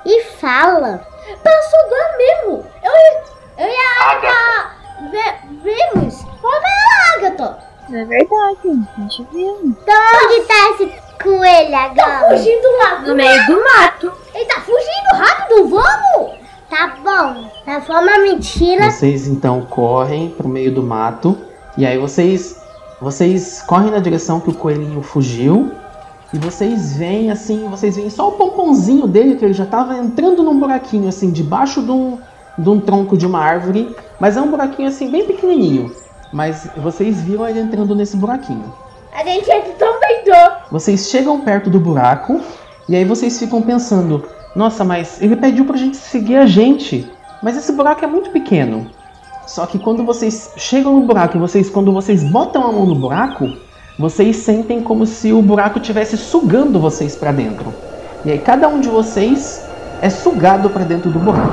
e fala. Passou do mesmo. Eu, e- eu e a Agatha ve- vimos. Como é a Agatha? Não é verdade, a gente viu. Então onde tá esse coelho agora? Tá fugindo lá. No meio do mato. Ele tá fugindo rápido, vamos. Tá bom. Tá só uma mentira. Vocês então correm pro meio do mato e aí vocês vocês correm na direção que o coelhinho fugiu e vocês veem assim, vocês veem só o pomponzinho dele que ele já tava entrando num buraquinho assim debaixo de um, de um tronco de uma árvore, mas é um buraquinho assim bem pequenininho. Mas vocês viram ele entrando nesse buraquinho. A gente é também tô. Vocês chegam perto do buraco e aí vocês ficam pensando: nossa, mas ele pediu pra gente seguir a gente. Mas esse buraco é muito pequeno. Só que quando vocês chegam no buraco e vocês, quando vocês botam a mão no buraco, vocês sentem como se o buraco estivesse sugando vocês pra dentro. E aí cada um de vocês é sugado pra dentro do buraco.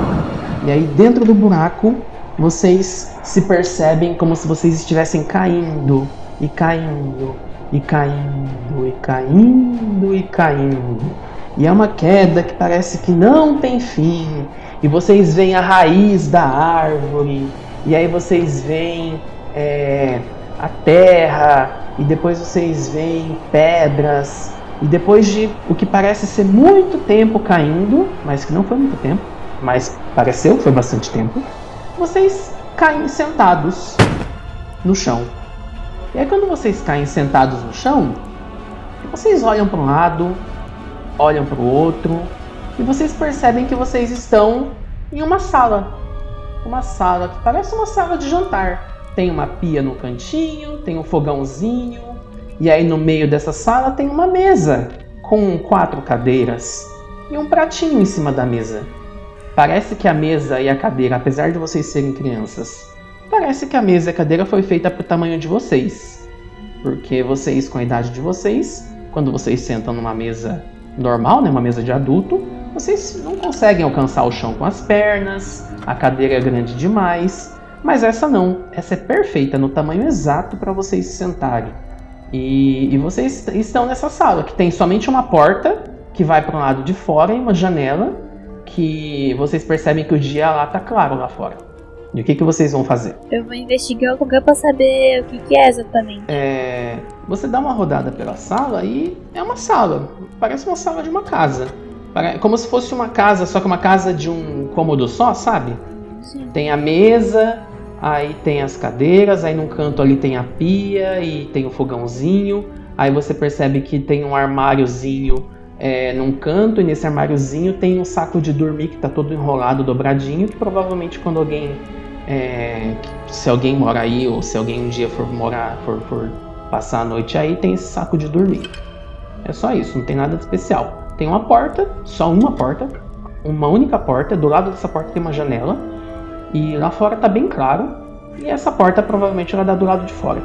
E aí dentro do buraco vocês se percebem como se vocês estivessem caindo e caindo e caindo e caindo e caindo. E é uma queda que parece que não tem fim. E vocês veem a raiz da árvore. E aí vocês veem é, a terra. E depois vocês veem pedras. E depois de o que parece ser muito tempo caindo, mas que não foi muito tempo, mas pareceu que foi bastante tempo, vocês caem sentados no chão. E aí quando vocês caem sentados no chão, vocês olham para um lado, olham para o outro, e vocês percebem que vocês estão em uma sala. Uma sala que parece uma sala de jantar. Tem uma pia no cantinho, tem um fogãozinho, e aí no meio dessa sala tem uma mesa com quatro cadeiras e um pratinho em cima da mesa. Parece que a mesa e a cadeira, apesar de vocês serem crianças, parece que a mesa e a cadeira foi feita pro tamanho de vocês. Porque vocês, com a idade de vocês, quando vocês sentam numa mesa normal, né, uma mesa de adulto, vocês não conseguem alcançar o chão com as pernas, a cadeira é grande demais, mas essa não, essa é perfeita no tamanho exato para vocês se sentarem. E, e vocês estão nessa sala que tem somente uma porta que vai para um lado de fora e uma janela que vocês percebem que o dia lá tá claro lá fora. E o que, que vocês vão fazer? Eu vou investigar o lugar pra saber o que, que é exatamente. É, você dá uma rodada pela sala e é uma sala. Parece uma sala de uma casa. Como se fosse uma casa, só que uma casa de um cômodo só, sabe? Sim. Tem a mesa, aí tem as cadeiras, aí num canto ali tem a pia e tem o fogãozinho. Aí você percebe que tem um armáriozinho é, num canto e nesse armáriozinho tem um saco de dormir que tá todo enrolado, dobradinho, que provavelmente quando alguém. é, se alguém mora aí ou se alguém um dia for morar, for, for passar a noite aí, tem esse saco de dormir. É só isso, não tem nada de especial. Tem uma porta, só uma porta, uma única porta, do lado dessa porta tem uma janela, e lá fora tá bem claro, e essa porta provavelmente ela dá do lado de fora.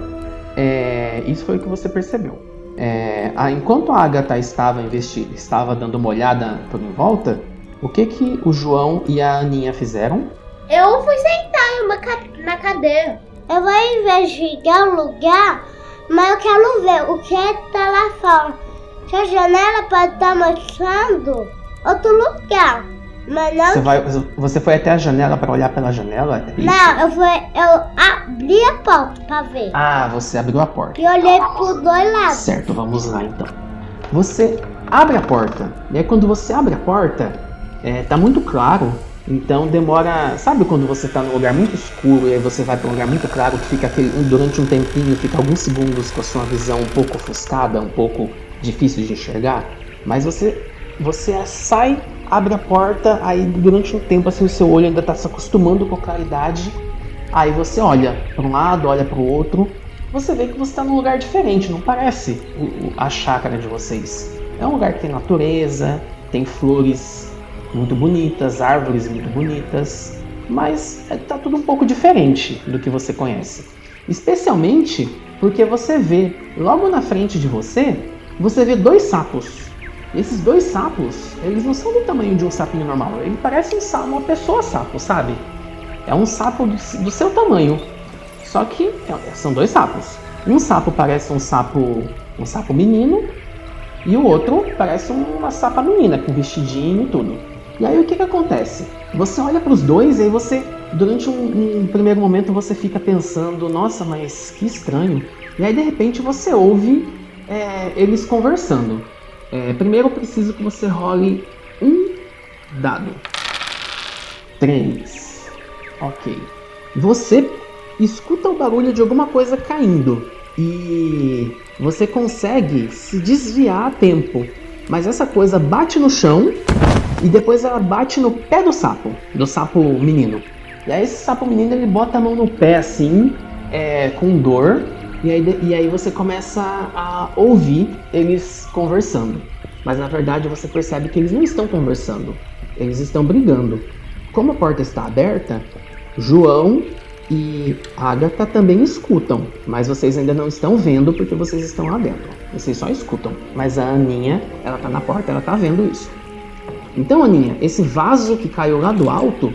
É, isso foi o que você percebeu. É, enquanto a Agatha estava investindo, estava dando uma olhada por em volta, o que que o João e a Aninha fizeram? Eu fui sentar ca- na cadeira. Eu vou investigar o lugar, mas eu quero ver o que tá lá fora. Se a janela pode estar mostrando outro lugar. Mas não. Você, vai, você foi até a janela para olhar pela janela? É isso? Não, eu fui. Eu abri a porta pra ver. Ah, você abriu a porta. E olhei por dois lados. Certo, vamos lá então. Você abre a porta, e aí quando você abre a porta, é, tá muito claro, então demora. Sabe quando você tá num lugar muito escuro e aí você vai para um lugar muito claro que fica aquele, durante um tempinho, fica alguns segundos com a sua visão um pouco ofuscada, um pouco difícil de enxergar? Mas você, você sai, abre a porta, aí durante um tempo assim o seu olho ainda tá se acostumando com a claridade. Aí você olha para um lado, olha para o outro, você vê que você está num lugar diferente, não parece a chácara de vocês. É um lugar que tem natureza, tem flores muito bonitas, árvores muito bonitas, mas é, tá tudo um pouco diferente do que você conhece. Especialmente porque você vê logo na frente de você, você vê dois sapos. Esses dois sapos, eles não são do tamanho de um sapinho normal, ele parece um sapo, uma pessoa sapo, sabe? É um sapo do, do seu tamanho, só que é- são dois sapos. Um sapo parece um sapo, um sapo menino, e o outro parece uma sapa menina com vestidinho e tudo. E aí o que que acontece? Você olha para os dois e aí você, durante um, um primeiro momento, você fica pensando, nossa, mas que estranho. E aí de repente você ouve é, eles conversando. É, primeiro eu preciso que você role um dado. Três. Ok. Você escuta o barulho de alguma coisa caindo e você consegue se desviar a tempo, mas essa coisa bate no chão e depois ela bate no pé do sapo, do sapo menino. E aí esse sapo menino ele bota a mão no pé assim, é, com dor, e aí, e aí você começa a ouvir eles conversando. Mas na verdade você percebe que eles não estão conversando, eles estão brigando. Como a porta está aberta, João e Agatha também escutam, mas vocês ainda não estão vendo porque vocês estão lá dentro. Vocês só escutam. Mas a Aninha, ela tá na porta, ela tá vendo isso. Então, Aninha, esse vaso que caiu lá do alto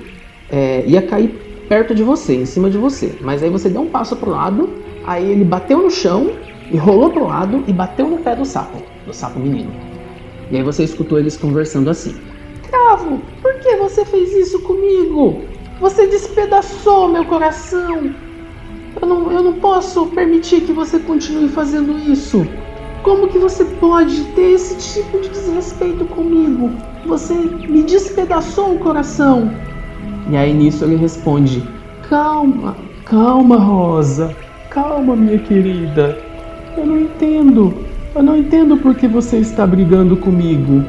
é, ia cair perto de você, em cima de você. Mas aí você deu um passo pro lado, aí ele bateu no chão e rolou pro lado e bateu no pé do sapo, do sapo menino. E aí você escutou eles conversando assim. Cravo, por que você fez isso comigo? Você despedaçou meu coração. Eu não, eu não posso permitir que você continue fazendo isso. Como que você pode ter esse tipo de desrespeito comigo? Você me despedaçou o coração. E aí nisso ele responde: Calma, calma, Rosa. Calma, minha querida. Eu não entendo. Eu não entendo por que você está brigando comigo.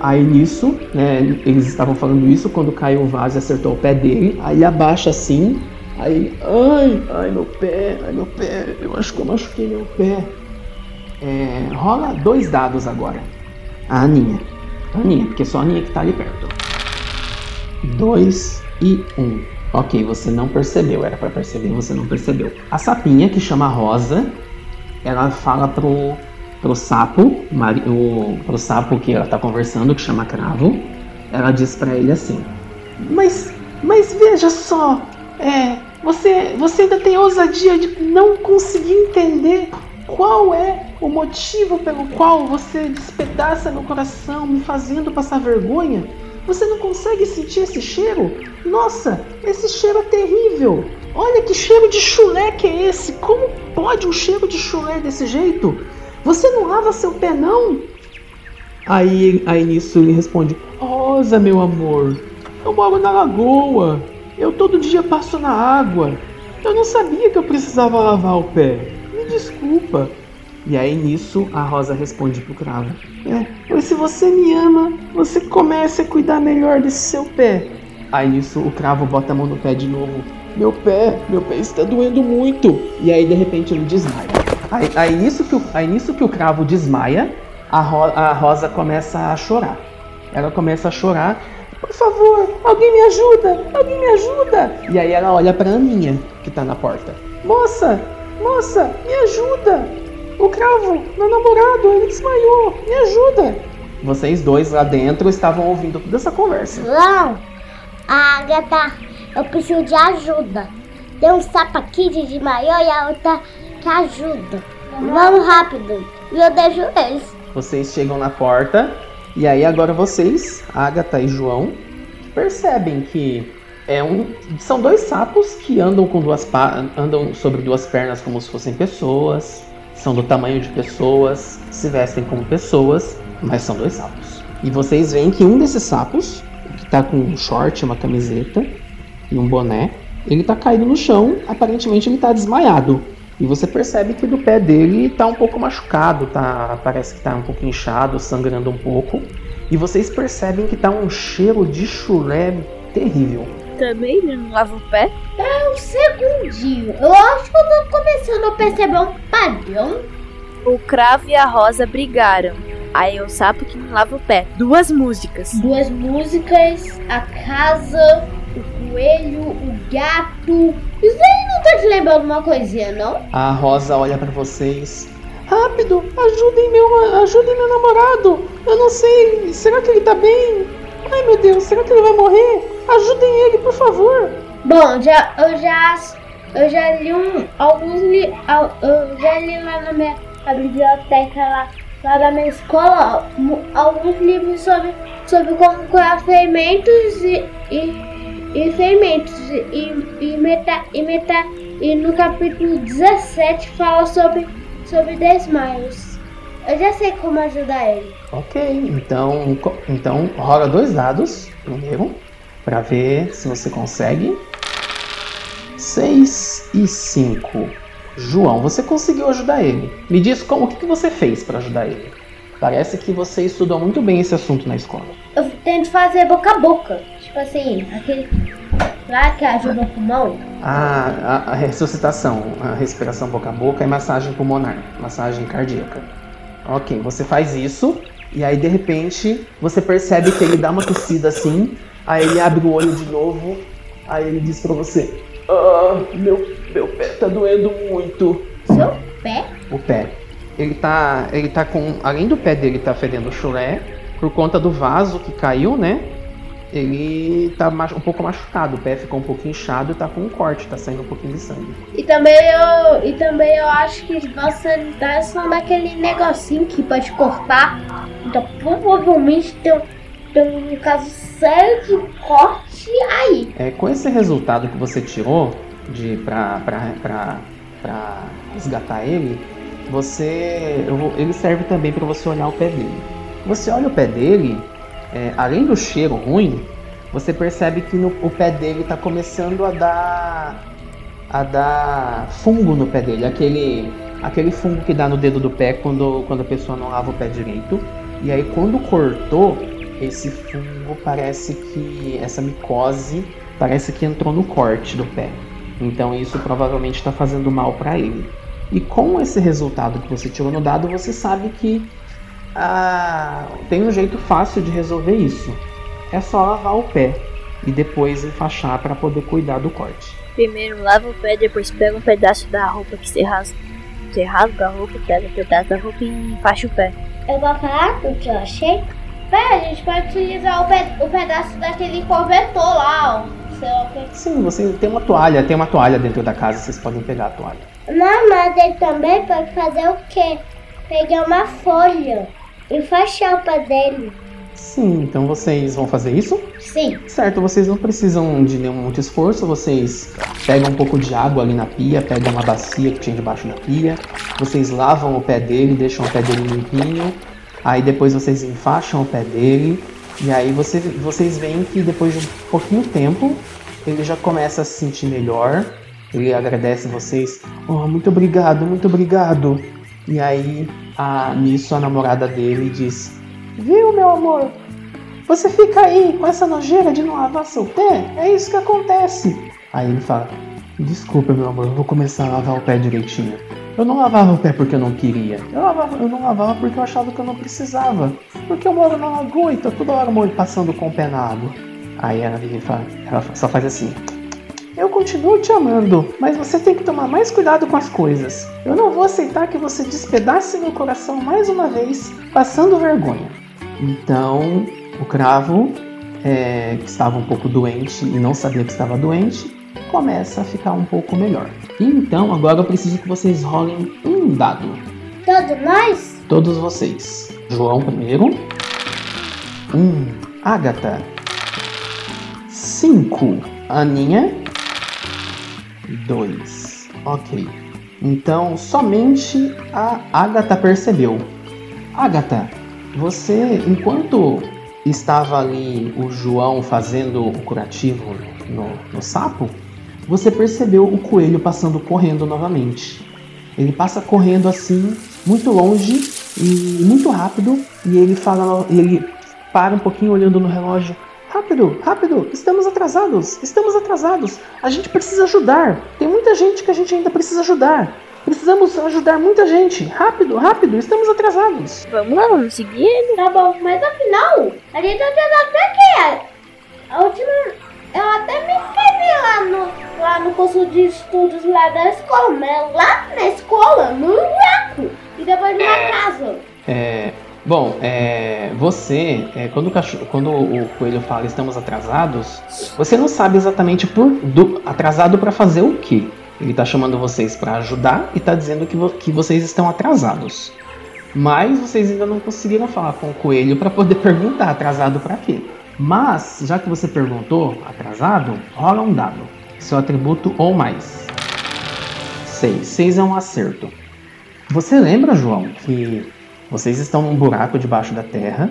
Aí nisso, né, eles estavam falando isso quando caiu o vaso e acertou o pé dele. Aí ele abaixa assim. Aí ai, ai meu pé, ai meu pé, eu acho que eu machuquei meu pé. É, rola dois dados agora. A Aninha. A Aninha, porque só a Aninha que tá ali perto. Dois e um. Ok, você não percebeu, era pra perceber, você não percebeu. A sapinha, que chama Rosa, ela fala pro, pro sapo, o, pro sapo que ela tá conversando, que chama Cravo, ela diz pra ele assim: Mas, mas veja só, é, você, você ainda tem ousadia de não conseguir entender qual é o motivo pelo qual você despedaça meu coração, me fazendo passar vergonha? Você não consegue sentir esse cheiro? Nossa, esse cheiro é terrível! Olha que cheiro de chulé que é esse! Como pode um cheiro de chulé desse jeito? Você não lava seu pé, não? Aí, aí nisso ele responde: Rosa, meu amor, eu moro na lagoa. Eu todo dia passo na água. Eu não sabia que eu precisava lavar o pé. Me desculpa. E aí nisso a Rosa responde pro cravo: É, pois se você me ama, você comece a cuidar melhor desse seu pé. Aí nisso o cravo bota a mão no pé de novo. Meu pé, meu pé está doendo muito. E aí de repente ele desmaia. Aí, aí nisso, que o, aí nisso que o cravo desmaia, a, ro, a Rosa começa a chorar. Ela começa a chorar. Por favor, alguém me ajuda, alguém me ajuda. E aí ela olha pra Aninha, que tá na porta. Moça, moça, me ajuda. O cravo, meu namorado, ele desmaiou. Me ajuda. Vocês dois lá dentro estavam ouvindo toda essa conversa. Não, Agatha, eu preciso de ajuda. Tem um sapo aqui de desmaiou e a outra que ajuda. Vamos rápido. E eu deixo eles. Vocês chegam na porta e aí agora vocês, Agatha e João, percebem que é um, são dois sapos que andam com duas andam sobre duas pernas como se fossem pessoas são do tamanho de pessoas, se vestem como pessoas, mas são dois sapos. E vocês veem que um desses sapos, que tá com um short, uma camiseta e um boné, ele tá caído no chão, aparentemente ele tá desmaiado. E você percebe que do pé dele tá um pouco machucado, tá, parece que tá um pouco inchado, sangrando um pouco. E vocês percebem que tá um cheiro de chulé terrível. Também ele não lava o pé? É um segundinho. Eu acho que eu tô começando a perceber um padrão. O cravo e a rosa brigaram. Aí o sapo que não lava o pé. Duas músicas. Duas músicas, a casa, o coelho, o gato. Isso aí não tá te lembrando uma coisinha, não? A Rosa olha para vocês. Rápido, ajudem meu, ajudem meu namorado. Eu não sei, será que ele tá bem? Ai meu Deus, será que ele vai morrer? Ajudem ele, por favor. Bom, já, eu já eu já li um, alguns li, eu já li lá na minha biblioteca lá, lá da minha escola alguns livros sobre, sobre como curar ferimentos e, e, e ferimentos e, e, meta, e, meta, e no capítulo 17 fala sobre, sobre desmaios. Eu já sei como ajudar ele. Ok, então, então rola dois dados primeiro para ver se você consegue. 6 e 5. João, você conseguiu ajudar ele. Me diz como o que, que você fez para ajudar ele. Parece que você estudou muito bem esse assunto na escola. Eu tento fazer boca a boca. Tipo assim, aquele lá que ajuda o pulmão. Ah, a, a ressuscitação, a respiração boca a boca e massagem pulmonar, massagem cardíaca. Ok, você faz isso e aí de repente você percebe que ele dá uma tossida assim Aí ele abre o olho de novo, aí ele diz pra você: Ah, meu, meu pé tá doendo muito. Seu pé? O pé. Ele tá. Ele tá com. Além do pé dele tá fedendo chulé, por conta do vaso que caiu, né? Ele tá um pouco machucado, o pé ficou um pouco inchado e tá com um corte, tá saindo um pouquinho de sangue. E também eu, e também eu acho que você tá só naquele negocinho que pode cortar. Então provavelmente tem, tem um caso sério de corte aí. É, com esse resultado que você tirou de pra, pra, pra, pra resgatar ele, você. ele serve também para você olhar o pé dele. Você olha o pé dele, é, além do cheiro ruim, você percebe que no, o pé dele está começando a dar a dar fungo no pé dele, aquele aquele fungo que dá no dedo do pé quando, quando a pessoa não lava o pé direito. E aí quando cortou, esse fungo parece que essa micose parece que entrou no corte do pé. Então isso provavelmente está fazendo mal para ele. E com esse resultado que você tirou no dado, você sabe que ah, tem um jeito fácil de resolver isso. É só lavar o pé e depois enfaixar para poder cuidar do corte. Primeiro lava o pé, depois pega um pedaço da roupa que você rasga. Você rasga a roupa, pega um pedaço da roupa e enfaixa o pé. Eu vou falar o que eu achei? Pé, a gente pode utilizar o, pe o pedaço daquele cobertor lá, ó. Sim, você tem uma toalha, tem uma toalha dentro da casa, vocês podem pegar a toalha. Não, mas ele também pode fazer o quê? Pegar uma folha e o pé dele. Sim, então vocês vão fazer isso? Sim. Certo, vocês não precisam de nenhum muito esforço, vocês pegam um pouco de água ali na pia, pegam uma bacia que tinha debaixo da pia, vocês lavam o pé dele, deixam o pé dele limpinho, Aí depois vocês enfaixam o pé dele. E aí você, vocês veem que depois de um pouquinho tempo ele já começa a se sentir melhor. Ele agradece vocês. Oh, muito obrigado, muito obrigado. E aí, a, nisso, a namorada dele diz: Viu, meu amor? Você fica aí com essa nojeira de não lavar seu pé? É isso que acontece. Aí ele fala: Desculpa, meu amor, eu vou começar a lavar o pé direitinho. Eu não lavava o pé porque eu não queria. Eu, lavava, eu não lavava porque eu achava que eu não precisava. Porque eu moro na lagoa e toda hora eu passando com o pé na água. Aí ela, fala, ela só faz assim. Eu continuo te amando, mas você tem que tomar mais cuidado com as coisas. Eu não vou aceitar que você despedace meu coração mais uma vez, passando vergonha. Então, o cravo, é, que estava um pouco doente e não sabia que estava doente, começa a ficar um pouco melhor. E então, agora eu preciso que vocês rolem um dado. Todos nós? Todos vocês. João primeiro. Um. Agatha. Cinco. Aninha. Dois. Ok. Então, somente a Agatha percebeu. Agatha, você, enquanto estava ali o João fazendo o curativo no, no sapo, você percebeu o coelho passando correndo novamente. Ele passa correndo assim, muito longe e muito rápido, e ele fala, ele para um pouquinho olhando no relógio. Rápido, rápido, estamos atrasados, estamos atrasados. A gente precisa ajudar. Tem muita gente que a gente ainda precisa ajudar. Precisamos ajudar muita gente. Rápido, rápido, estamos atrasados. Vamos lá, vamos seguir ele. Tá bom, mas afinal, a gente tá atrasado pra quê? A última. Eu até me inscrevi lá no, lá no curso de estudos lá da escola, mas lá na escola, no buraco. E depois na casa. É, bom, é, você, é, quando, o cachorro, quando o coelho fala estamos atrasados, você não sabe exatamente por do, atrasado para fazer o quê. Ele tá chamando vocês para ajudar e tá dizendo que, vo, que vocês estão atrasados. Mas vocês ainda não conseguiram falar com o coelho para poder perguntar atrasado para quê. Mas, já que você perguntou, atrasado, rola um dado. Seu atributo ou mais. 6. 6 é um acerto. Você lembra, João, que vocês estão num buraco debaixo da terra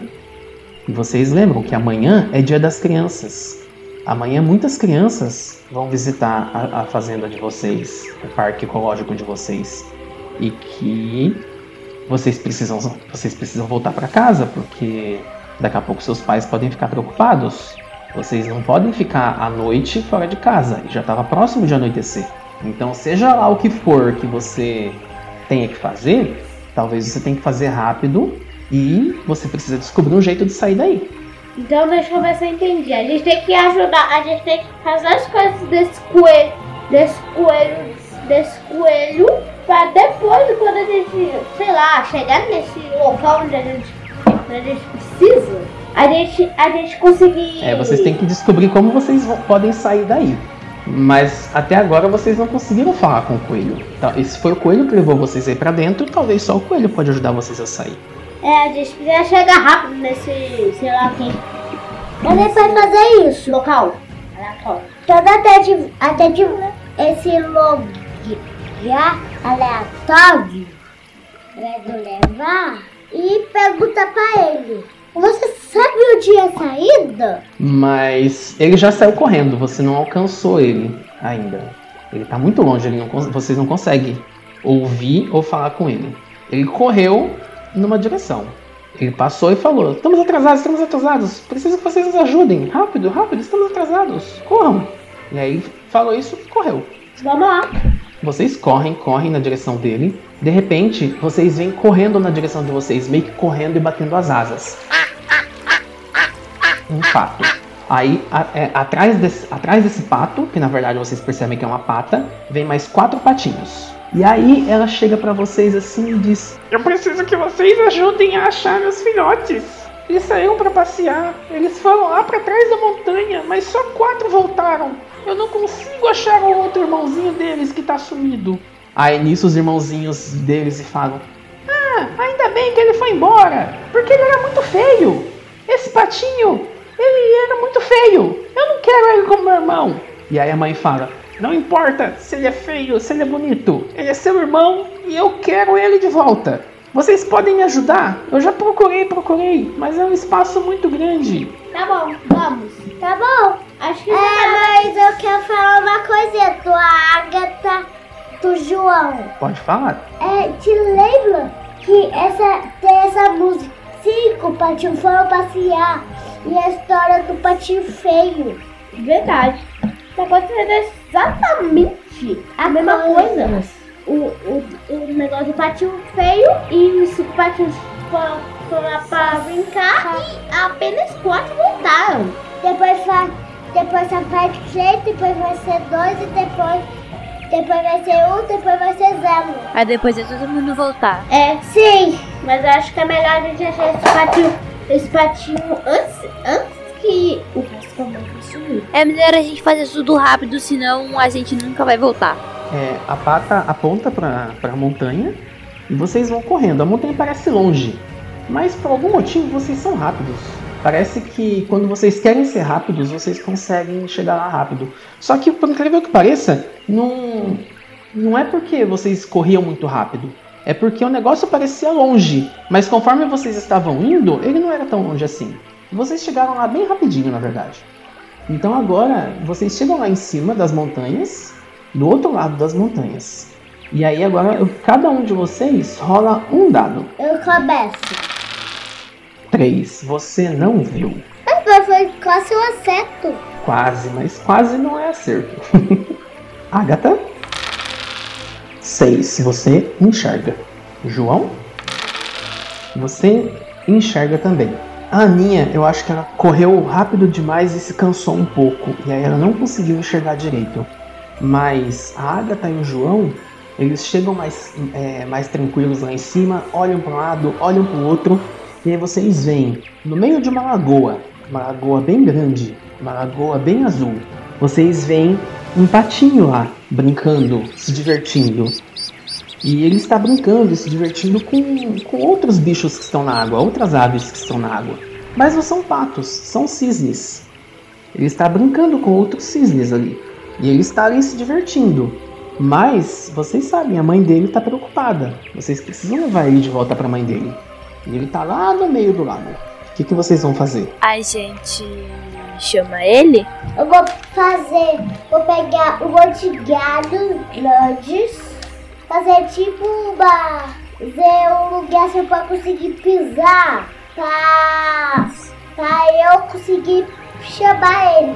e vocês lembram que amanhã é dia das crianças. Amanhã muitas crianças vão visitar a, a fazenda de vocês, o parque ecológico de vocês, e que vocês precisam, vocês precisam voltar para casa porque Daqui a pouco seus pais podem ficar preocupados. Vocês não podem ficar à noite fora de casa. E já estava próximo de anoitecer. Então, seja lá o que for que você tenha que fazer, talvez você tenha que fazer rápido e você precisa descobrir um jeito de sair daí. Então deixa eu ver se eu entendi. A gente tem que ajudar, a gente tem que fazer as coisas desse coelho, desse coelho, desse coelho, pra depois, quando a gente, sei lá, chegar nesse local onde a gente, onde a gente precisa, a gente, a gente conseguir. É, vocês têm que descobrir como vocês podem sair daí. Mas até agora vocês não conseguiram falar com o coelho. Tá, Esse foi o coelho que levou vocês aí pra dentro, talvez só o coelho pode ajudar vocês a sair. É, a gente precisa chegar rápido nesse, sei lá quem. Ele vai fazer isso. Local. Aleatório. Todo até de, até de esse já aleatório. Vou levar e perguntar pra ele. Você sabe o dia da saída? Mas ele já saiu correndo, você não alcançou ele ainda. Ele tá muito longe, ele não, vocês não conseguem ouvir ou falar com ele. Ele correu numa direção. Ele passou e falou: Estamos atrasados, estamos atrasados. Preciso que vocês nos ajudem. Rápido, rápido, estamos atrasados. Corram. E aí falou isso e correu. Vamos lá. Vocês correm, correm na direção dele. De repente, vocês vêm correndo na direção de vocês, meio que correndo e batendo as asas. Um pato. Aí, a- é, atrás, desse, atrás desse pato, que na verdade vocês percebem que é uma pata, vem mais quatro patinhos. E aí ela chega pra vocês assim e diz: Eu preciso que vocês ajudem a achar meus filhotes. Eles saíram pra passear. Eles foram lá pra trás da montanha, mas só quatro voltaram. Eu não consigo achar o outro irmãozinho deles que tá sumido. Aí nisso os irmãozinhos deles falam: Ah, ainda bem que ele foi embora, porque ele era muito feio. Esse patinho, ele era muito feio. Eu não quero ele como meu irmão. E aí a mãe fala: Não importa se ele é feio, se ele é bonito. Ele é seu irmão e eu quero ele de volta. Vocês podem me ajudar? Eu já procurei, procurei, mas é um espaço muito grande. Tá bom, vamos. Tá bom. Acho que É, mas eu quero falar uma coisa. A tua Agatha do João. Pode falar. É, te lembra que essa, tem essa música? Cinco patinhos foram passear e a história do patinho feio. Verdade. Tá acontecendo exatamente a mesma coisa. O, o, o negócio do patinho feio E os cinco patinhos foram, foram lá pra brincar e apenas quatro voltaram. depois vai, depois vai parte três, depois vai ser dois e depois, depois vai ser um, depois vai ser zero. Aí depois é todo mundo voltar. É, Sim, mas eu acho que é melhor a gente achar esse patinho, esse patinho antes, antes que o Cascavel sumir. É melhor a gente fazer tudo rápido, senão a gente nunca vai voltar. É, a pata aponta pra, pra montanha e vocês vão correndo. A montanha parece longe, mas por algum motivo vocês são rápidos. Parece que quando vocês querem ser rápidos, vocês conseguem chegar lá rápido. Só que, por incrível que pareça, não, não é porque vocês corriam muito rápido. É porque o negócio parecia longe, mas conforme vocês estavam indo, ele não era tão longe assim. Vocês chegaram lá bem rapidinho, na verdade. Então agora vocês chegam lá em cima das montanhas, do outro lado das montanhas. E aí agora cada um de vocês rola um dado. eu começo. Três. Você não viu. Mas foi quase um acerto. Quase, mas quase não é acerto. Agatha. Seis. Você enxerga. João. Você enxerga também. A Aninha, eu acho que ela correu rápido demais e se cansou um pouco. E aí ela não conseguiu enxergar direito. Mas a Agatha e o João, eles chegam mais, é, mais tranquilos lá em cima, olham para um lado, olham para o outro. E aí vocês veem, no meio de uma lagoa, uma lagoa bem grande, uma lagoa bem azul, vocês veem um patinho lá, brincando, se divertindo. E ele está brincando e se divertindo com, com outros bichos que estão na água, outras aves que estão na água. Mas não são patos, são cisnes. Ele está brincando com outros cisnes ali. E ele está ali se divertindo. Mas vocês sabem, a mãe dele está preocupada. Vocês precisam levar ele de volta para a mãe dele. E ele está lá no meio do lago. O que, que vocês vão fazer? A gente chama ele? Eu vou fazer, vou pegar um monte de galhos grandes, fazer tipo uma, fazer um lugar assim pra conseguir pisar, pra, pra eu conseguir chamar ele,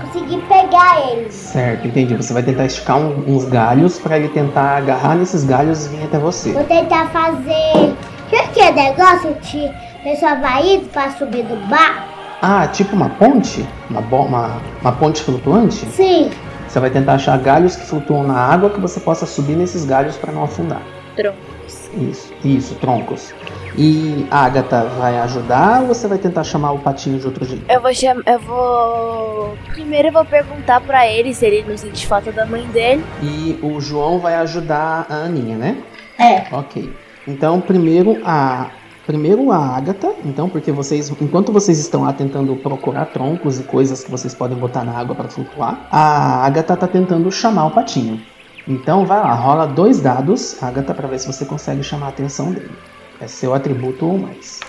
conseguir pegar ele. Certo, entendi. Você vai tentar esticar um- uns galhos para ele tentar agarrar nesses galhos e vir até você. Vou tentar fazer, sabe que é negócio de pessoa vai indo pra subir do bar? Ah, tipo uma ponte? Uma, uma, uma ponte flutuante? Sim, Você vai tentar achar galhos que flutuam na água que você possa subir nesses galhos para não afundar. Troncos. Isso, isso, troncos. E a Agatha vai ajudar ou você vai tentar chamar o patinho de outro jeito? Eu vou chamar. Eu vou. Primeiro eu vou perguntar pra ele se ele não sente falta da mãe dele. E o João vai ajudar a Aninha, né? É. Ok. Então, primeiro a primeiro a Agatha, então, porque vocês, enquanto vocês estão lá tentando procurar troncos e coisas que vocês podem botar na água para flutuar, a Agatha tá tentando chamar o patinho. Então, vai lá, rola dois dados, Agatha, para ver se você consegue chamar a atenção dele. É seu atributo ou mais.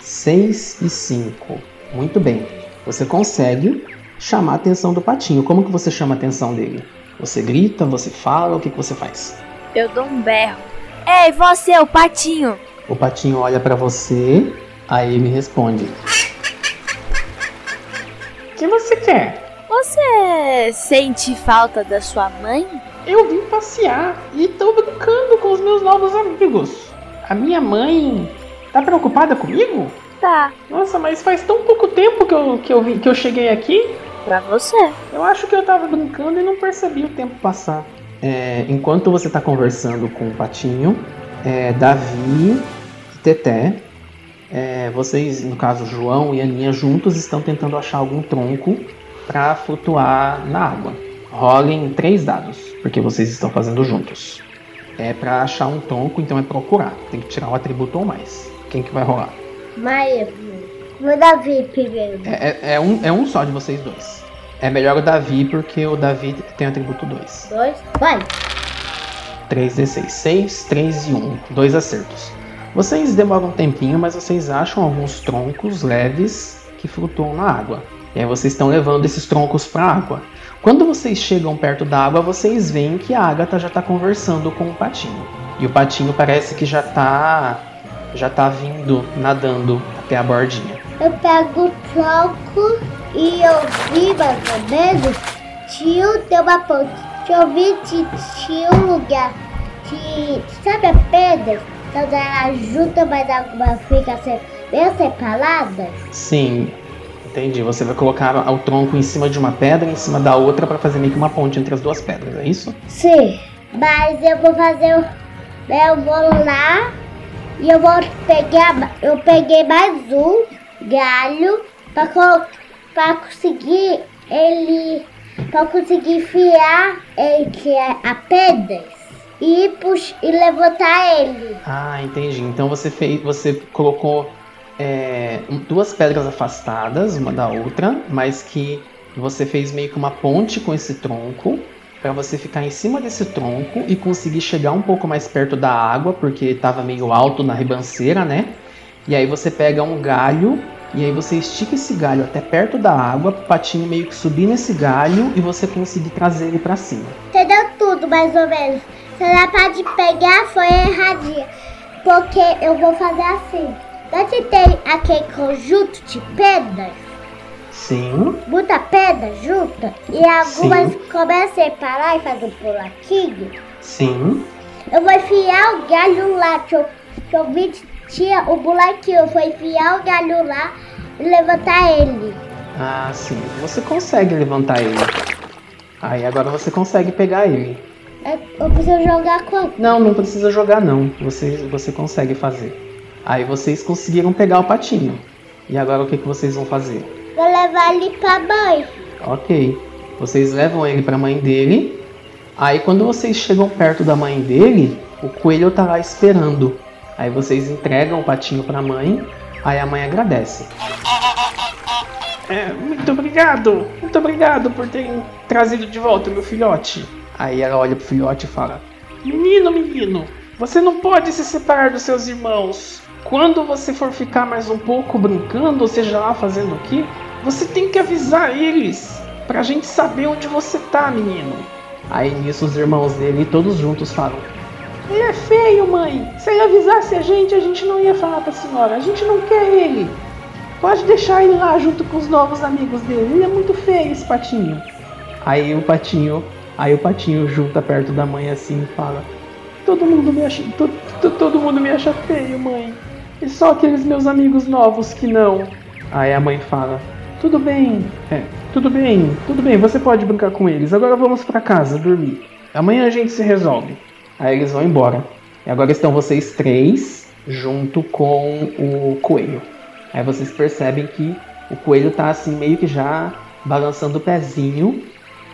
6 e 5. Muito bem. Você consegue chamar a atenção do patinho. Como que você chama a atenção dele? Você grita, você fala, o que, que você faz? Eu dou um berro. Ei, você, o patinho! O patinho olha pra você, aí ele responde: O que você quer? Você sente falta da sua mãe? Eu vim passear e tô brincando com os meus novos amigos. A minha mãe tá preocupada comigo? Tá, Nossa, mas faz tão pouco tempo que eu, que eu, que eu cheguei aqui. pra você. Eu acho que eu tava brincando e não percebi o tempo passar. É, enquanto você tá conversando com o Patinho, é, Davi e Teté, é, vocês, no caso João e Aninha, juntos estão tentando achar algum tronco para flutuar na água. Rolem três dados, porque vocês estão fazendo juntos. É para achar um tronco, então é procurar. Tem que tirar um atributo ou mais. Quem que vai rolar? Maia, vou Davi primeiro. É, é- é um, é um só de vocês dois. É melhor o Davi, porque o Davi tem atributo 2. Dois, vai. 3d6. 6, 3 e 1. Dois acertos. Vocês demoram um tempinho, mas vocês acham alguns troncos leves que flutuam na água. E aí vocês estão levando esses troncos para a água. Quando vocês chegam perto da água, vocês veem que a Agatha já tá conversando com o patinho. E o patinho parece que já tá já tá vindo nadando até a bordinha. Eu pego o tronco e eu vi mais ou menos. Tio tem uma ponte. Eu vi que tinha um lugar que. Sabe a pedra? Quando ela junta, mas alguma fica se- bem separada? Sim, entendi. Você vai colocar o tronco em cima de uma pedra, em cima da outra, pra fazer meio que uma ponte entre as duas pedras, é isso? Sim. Mas eu vou fazer. o- Eu vou lá e eu vou pegar. Eu peguei mais um galho pra, colo- pra conseguir ele. Pra conseguir enfiar entre a, a pedra e, pux, e levantar ele. Ah, entendi. Então você fez, você colocou é, duas pedras afastadas uma da outra, mas que você fez meio que uma ponte com esse tronco para você ficar em cima desse tronco e conseguir chegar um pouco mais perto da água, porque estava meio alto na ribanceira, né? E aí você pega um galho e aí você estica esse galho até perto da água, pro patinho meio que subir nesse galho e você conseguir trazer ele para cima. Entendeu tudo, mais ou menos. Se ela pode pegar, foi erradinha. Porque eu vou fazer assim. Deve ter aquele conjunto de pedras, Sim. muita pedra junta, e algumas Sim. começam a separar e fazer um buraquinho. Sim. Eu vou enfiar o galho lá, que eu, que eu vi que tinha o buraquinho. Eu vou enfiar o galho lá e levantar ele. Ah, sim. Você consegue levantar ele. Aí agora você consegue pegar ele. Eu, eu preciso jogar quanto? Não, não precisa jogar não. Você, você consegue fazer. Aí vocês conseguiram pegar o patinho. E agora o que, que vocês vão fazer? Vou levar ele pra mãe. Ok. Vocês levam ele pra mãe dele. Aí quando vocês chegam perto da mãe dele, o coelho tá lá esperando. Aí vocês entregam o patinho pra mãe. Aí a mãe agradece. É, muito obrigado. Muito obrigado por terem trazido de volta meu filhote. Aí ela olha pro filhote e fala: Menino, menino, você não pode se separar dos seus irmãos. Quando você for ficar mais um pouco brincando, ou seja lá fazendo o quê, você tem que avisar eles pra gente saber onde você tá, menino. Aí nisso os irmãos dele todos juntos falam: Ele é feio, mãe. Se ele avisasse a gente, a gente não ia falar pra senhora. A gente não quer ele. Pode deixar ele lá junto com os novos amigos dele. Ele é muito feio esse patinho. Aí o patinho, aí o patinho junta perto da mãe assim e fala: Todo mundo me acha, to- to- todo mundo me acha feio, mãe. E só aqueles meus amigos novos que não. Aí a mãe fala: Tudo bem, é, tudo bem, tudo bem. Você pode brincar com eles. Agora vamos pra casa dormir. Amanhã a gente se resolve. Aí eles vão embora. E agora estão vocês três junto com o coelho. Aí vocês percebem que o coelho tá assim meio que já balançando o pezinho.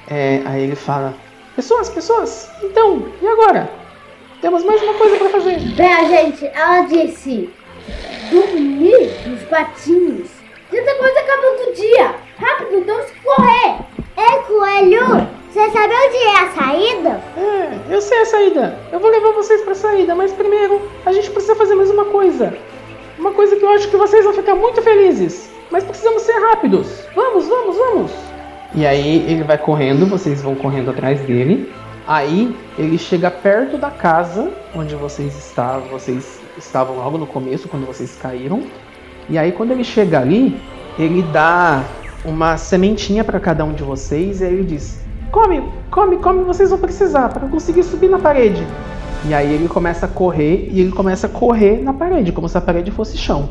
É, aí ele fala: Pessoas, pessoas, então, e agora? Temos mais uma coisa pra fazer. Bem, gente, ela disse dormir nos patinhos. Tá quase acabando o dia. Rápido, temos que correr. Ei, coelho, você sabe onde é a saída? É, eu sei a saída. Eu vou levar vocês pra saída, mas primeiro a gente precisa fazer mais uma coisa. Uma coisa que eu acho que vocês vão ficar muito felizes. Mas precisamos ser rápidos. Vamos, vamos, vamos. E aí ele vai correndo, vocês vão correndo atrás dele. Aí ele chega perto da casa onde vocês estavam, vocês estavam logo no começo quando vocês caíram. E aí quando ele chega ali, ele dá uma sementinha para cada um de vocês e aí ele diz: "Come, come, come, vocês vão precisar para conseguir subir na parede". E aí ele começa a correr e ele começa a correr na parede, como se a parede fosse chão.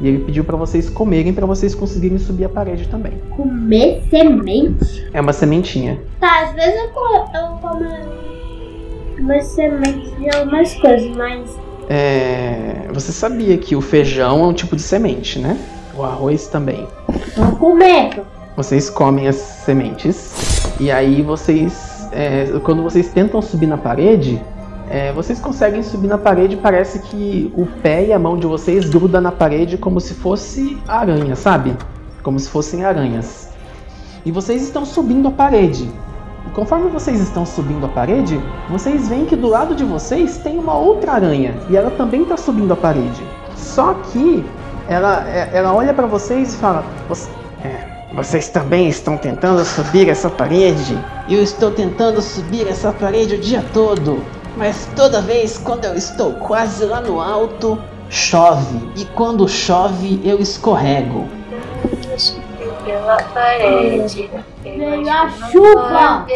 E ele pediu para vocês comerem para vocês conseguirem subir a parede também. Comer semente? É uma sementinha. Tá, às vezes eu, eu como umas sementes de algumas coisas, mas É, você sabia que o feijão é um tipo de semente, né? O arroz também. Tô comendo. Vocês comem as sementes e aí vocês, é, quando vocês tentam subir na parede, é, vocês conseguem subir na parede. Parece que o pé e a mão de vocês grudam na parede como se fosse aranha, sabe? Como se fossem aranhas. E vocês estão subindo a parede. E conforme vocês estão subindo a parede, vocês veem que do lado de vocês tem uma outra aranha e ela também está subindo a parede. Só que ela, é- ela olha para vocês e fala: "Você- é, Vocês também estão tentando subir essa parede? Eu estou tentando subir essa parede o dia todo, mas toda vez quando eu estou quase lá no alto, chove. E quando chove, eu escorrego. Pela parede. Veio a chuva.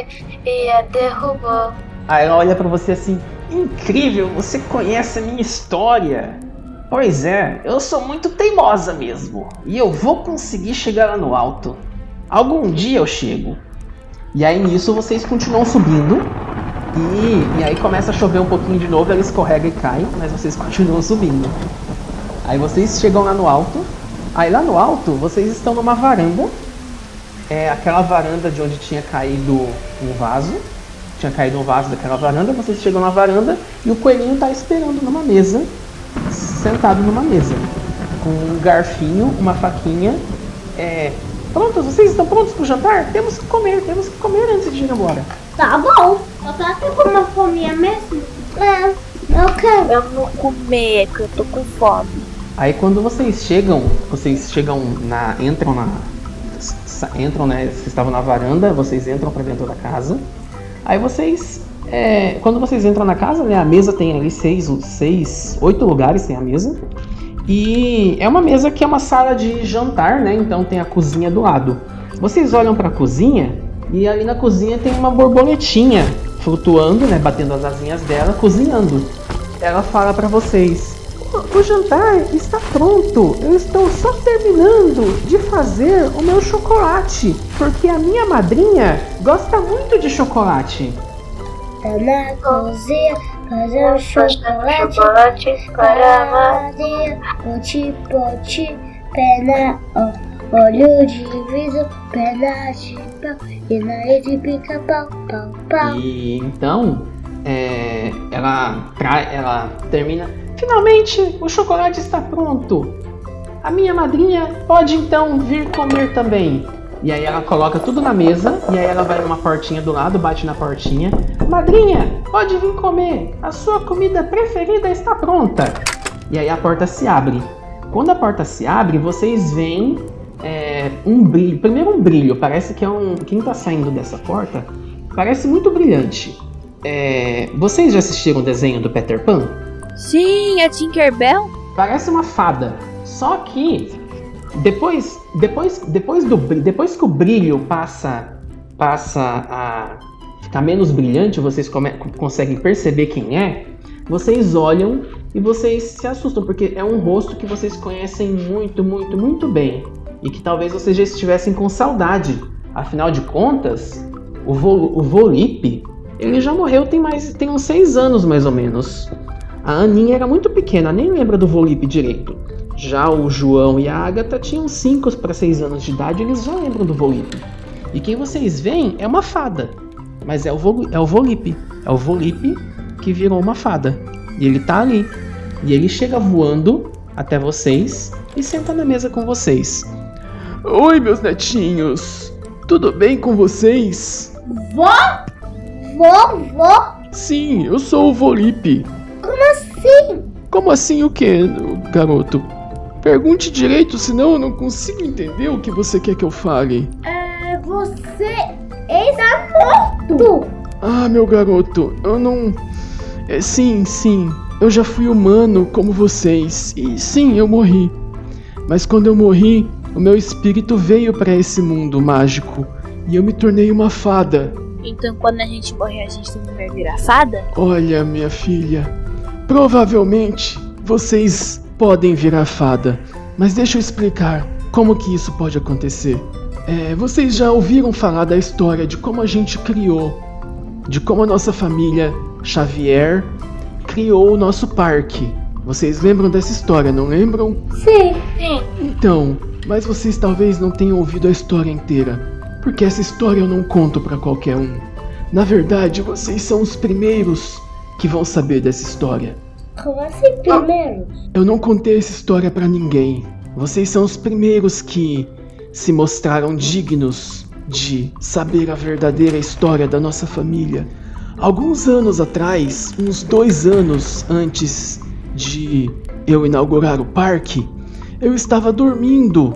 E a derrubou. Aí ela olha pra você assim: Incrível, você conhece a minha história. Pois é, eu sou muito teimosa mesmo. E eu vou conseguir chegar lá no alto. Algum dia eu chego. E aí nisso vocês continuam subindo. E, e aí começa a chover um pouquinho de novo, ela escorrega e cai, mas vocês continuam subindo. Aí vocês chegam lá no alto. Aí lá no alto vocês estão numa varanda. É aquela varanda de onde tinha caído um vaso. Tinha caído um vaso daquela varanda. Vocês chegam na varanda e o coelhinho tá esperando numa mesa, sentado numa mesa, com um garfinho, uma faquinha. É, prontos? Vocês estão prontos pro jantar? Temos que comer, temos que comer antes de ir embora. Tá bom. Eu tô até com uma fominha mesmo. É, eu quero. Eu não comer, é que eu tô com fome. Aí quando vocês chegam, vocês chegam na. entram na. entram, né? Vocês estavam na varanda, vocês entram pra dentro da casa. Aí vocês. é, quando vocês entram na casa, né? A mesa tem ali seis, seis, oito lugares tem a mesa. E é uma mesa que é uma sala de jantar, né? Então tem a cozinha do lado. Vocês olham pra cozinha e ali na cozinha tem uma borboletinha flutuando, né? Batendo as asinhas dela, cozinhando. Ela fala pra vocês: o jantar está pronto. Eu estou só terminando de fazer o meu chocolate, porque a minha madrinha gosta muito de chocolate. Tá na cozinha, fazendo chocolate. Chocolate para a Maria, pote, pote, pena, ó, olho de vidro, pena de pau, e nariz de pica-pau, pau, pau. E então, é, ela, ela termina. Finalmente, o chocolate está pronto. A minha madrinha pode então vir comer também. E aí ela coloca tudo na mesa e aí ela vai numa portinha do lado, bate na portinha. Madrinha, pode vir comer. A sua comida preferida está pronta. E aí a porta se abre. Quando a porta se abre, vocês veem é, um brilho. Primeiro um brilho. Parece que é um. Quem tá saindo dessa porta parece muito brilhante. É, vocês já assistiram o desenho do Peter Pan? Sim, a Tinkerbell? Parece uma fada. Só que depois, depois, depois do depois que o brilho passa passa a ficar menos brilhante, vocês come- conseguem perceber quem é. Vocês olham e vocês se assustam porque é um rosto que vocês conhecem muito, muito, muito bem e que talvez vocês já estivessem com saudade. Afinal de contas, o, Vo, o Volipe, ele já morreu tem mais tem uns seis anos mais ou menos. A Aninha era muito pequena, nem lembra do Volipe direito. Já o João e a Agatha tinham 5 para 6 anos de idade, eles já lembram do Volipe. E quem vocês veem é uma fada. Mas é o, Vol é o Volipe. É o Volipe que virou uma fada. E ele tá ali. E ele chega voando até vocês e senta na mesa com vocês. Oi, meus netinhos. Tudo bem com vocês? Vó? Vovó? Sim, eu sou o Volipe. Sim. Como assim o quê, garoto? Pergunte direito, senão eu não consigo entender o que você quer que eu fale. É, você está morto. Ah, meu garoto, eu não. É, sim, sim, eu já fui humano como vocês. E sim, eu morri. Mas quando eu morri, o meu espírito veio para esse mundo mágico e eu me tornei uma fada. Então quando a gente morrer, a gente também vai virar fada? Olha, minha filha, provavelmente vocês podem virar fada, mas deixa eu explicar como que isso pode acontecer. É, vocês já ouviram falar da história de como a gente criou, de como a nossa família Xavier criou o nosso parque. Vocês lembram dessa história, não lembram? Sim. Então, mas vocês talvez não tenham ouvido a história inteira, porque essa história eu não conto pra qualquer um. Na verdade, vocês são os primeiros que vão saber dessa história. Como assim primeiro? Eu não contei essa história pra ninguém. Vocês são os primeiros que se mostraram dignos de saber a verdadeira história da nossa família. Alguns anos atrás, uns dois anos antes de eu inaugurar o parque, eu estava dormindo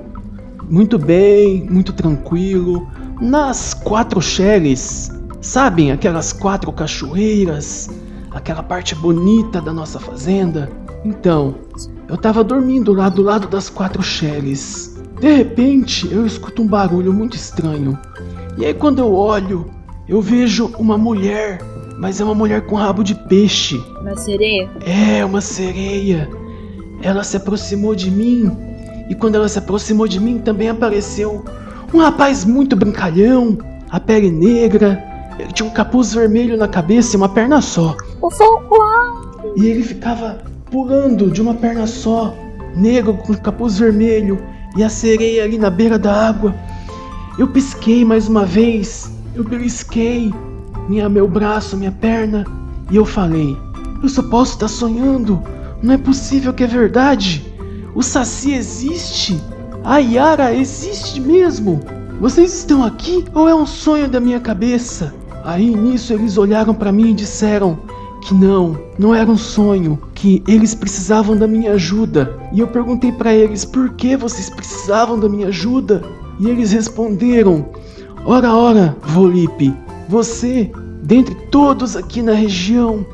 muito bem, muito tranquilo, nas quatro Shells, sabem aquelas quatro cachoeiras, aquela parte bonita da nossa fazenda? Então, eu tava dormindo lá do lado das quatro Shells. De repente, eu escuto um barulho muito estranho. E aí, quando eu olho, eu vejo uma mulher, mas é uma mulher com rabo de peixe. Uma sereia? É, uma sereia. Ela se aproximou de mim, e quando ela se aproximou de mim, também apareceu um rapaz muito brincalhão, a pele negra, ele tinha um capuz vermelho na cabeça e uma perna só. E ele ficava pulando de uma perna só, negro com capuz vermelho e a sereia ali na beira da água. Eu pisquei mais uma vez, eu belisquei minha, meu braço, minha perna e eu falei: Eu só posso estar sonhando, não é possível que é verdade. O Saci existe, a Yara existe mesmo. Vocês estão aqui ou é um sonho da minha cabeça? Aí nisso eles olharam para mim e disseram: que não, não era um sonho, que eles precisavam da minha ajuda. E eu perguntei para eles por que vocês precisavam da minha ajuda. E eles responderam: Ora, ora, Volipe, você, dentre todos aqui na região,